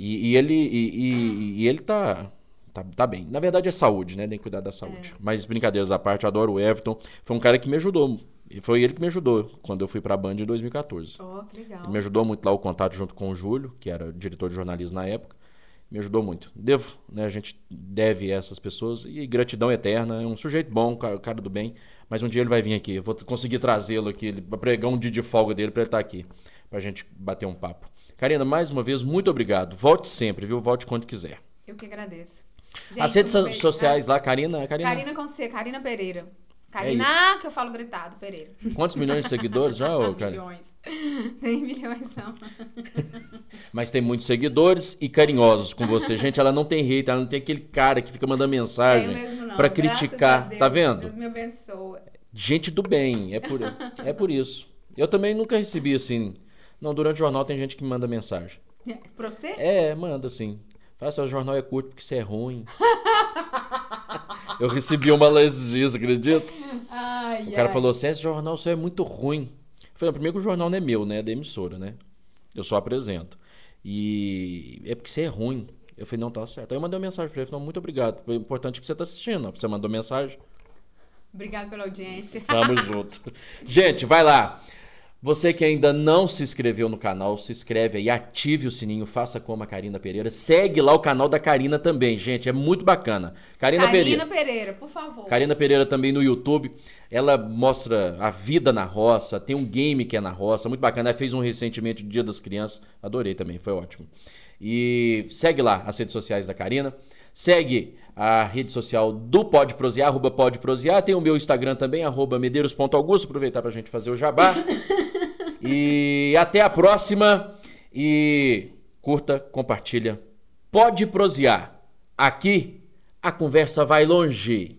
E, e ele, e, e- e ele tá, tá, tá bem. Na verdade é saúde, né? Tem que cuidar da saúde. Mas brincadeiras à parte, eu adoro o Everton. Foi um cara que me ajudou. E foi ele que me ajudou quando eu fui pra Band em 2014. Ó, que legal. Ele me ajudou muito lá o contato junto com o Júlio, que era diretor de jornalismo na época. Me ajudou muito. Devo, né? A gente deve a essas pessoas. E gratidão eterna. É um sujeito bom, cara, do bem. Mas um dia ele vai vir aqui. Eu vou conseguir trazê-lo aqui, pregar um dia de folga dele pra ele estar aqui. Pra gente bater um papo. Karina, mais uma vez, muito obrigado. Volte sempre, viu? Volte quando quiser. Eu que agradeço. As redes sociais tá? lá, Karina, Karina. Karina com C, Karina Pereira. É Karina, que eu falo gritado, Pereira. Quantos milhões de seguidores já, ô, Karina? milhões. Tem milhões, não. Mas tem muitos seguidores e carinhosos com você. Gente, ela não tem hate, ela não tem aquele cara que fica mandando mensagem Tenho mesmo, não. pra Graças a criticar. Deus, Tá vendo? Deus me abençoa. Gente do bem, é por, é por isso. Eu também nunca recebi assim. Não, durante o jornal tem gente que me manda mensagem. Pra você? É, manda sim. Fala, seu jornal é curto porque você é ruim. Eu recebi uma esses dias, acredita? Ai, O cara ai. falou assim: esse jornal seu é muito ruim. Eu falei, primeiro que o jornal não é meu, né? É da emissora, né? Eu só apresento. E é porque você é ruim. Eu falei, não, tá certo. Aí eu mandei uma mensagem pra ele, falei, não, muito obrigado. Foi importante que você tá assistindo. Você mandou mensagem. Obrigado pela audiência. Tamo junto. Gente, vai lá. Você que ainda não se inscreveu no canal, se inscreve aí, ative o sininho, faça como a Karina Pereira. Segue lá o canal da Karina também, gente. É muito bacana. Karina, Pereira. Karina Pereira, por favor. Karina Pereira também no YouTube. Ela mostra a vida na roça, tem um game que é na roça, muito bacana. Ela fez um recentemente do Dia das Crianças, adorei também, foi ótimo. E segue lá as redes sociais da Karina. Segue a rede social do Pode Prosear, arroba Pode Prosear. Tem o meu Instagram também, arroba medeiros.augusto. Aproveitar pra gente fazer o jabá. E até a próxima. E curta, compartilha. Pode prosear. Aqui a conversa vai longe.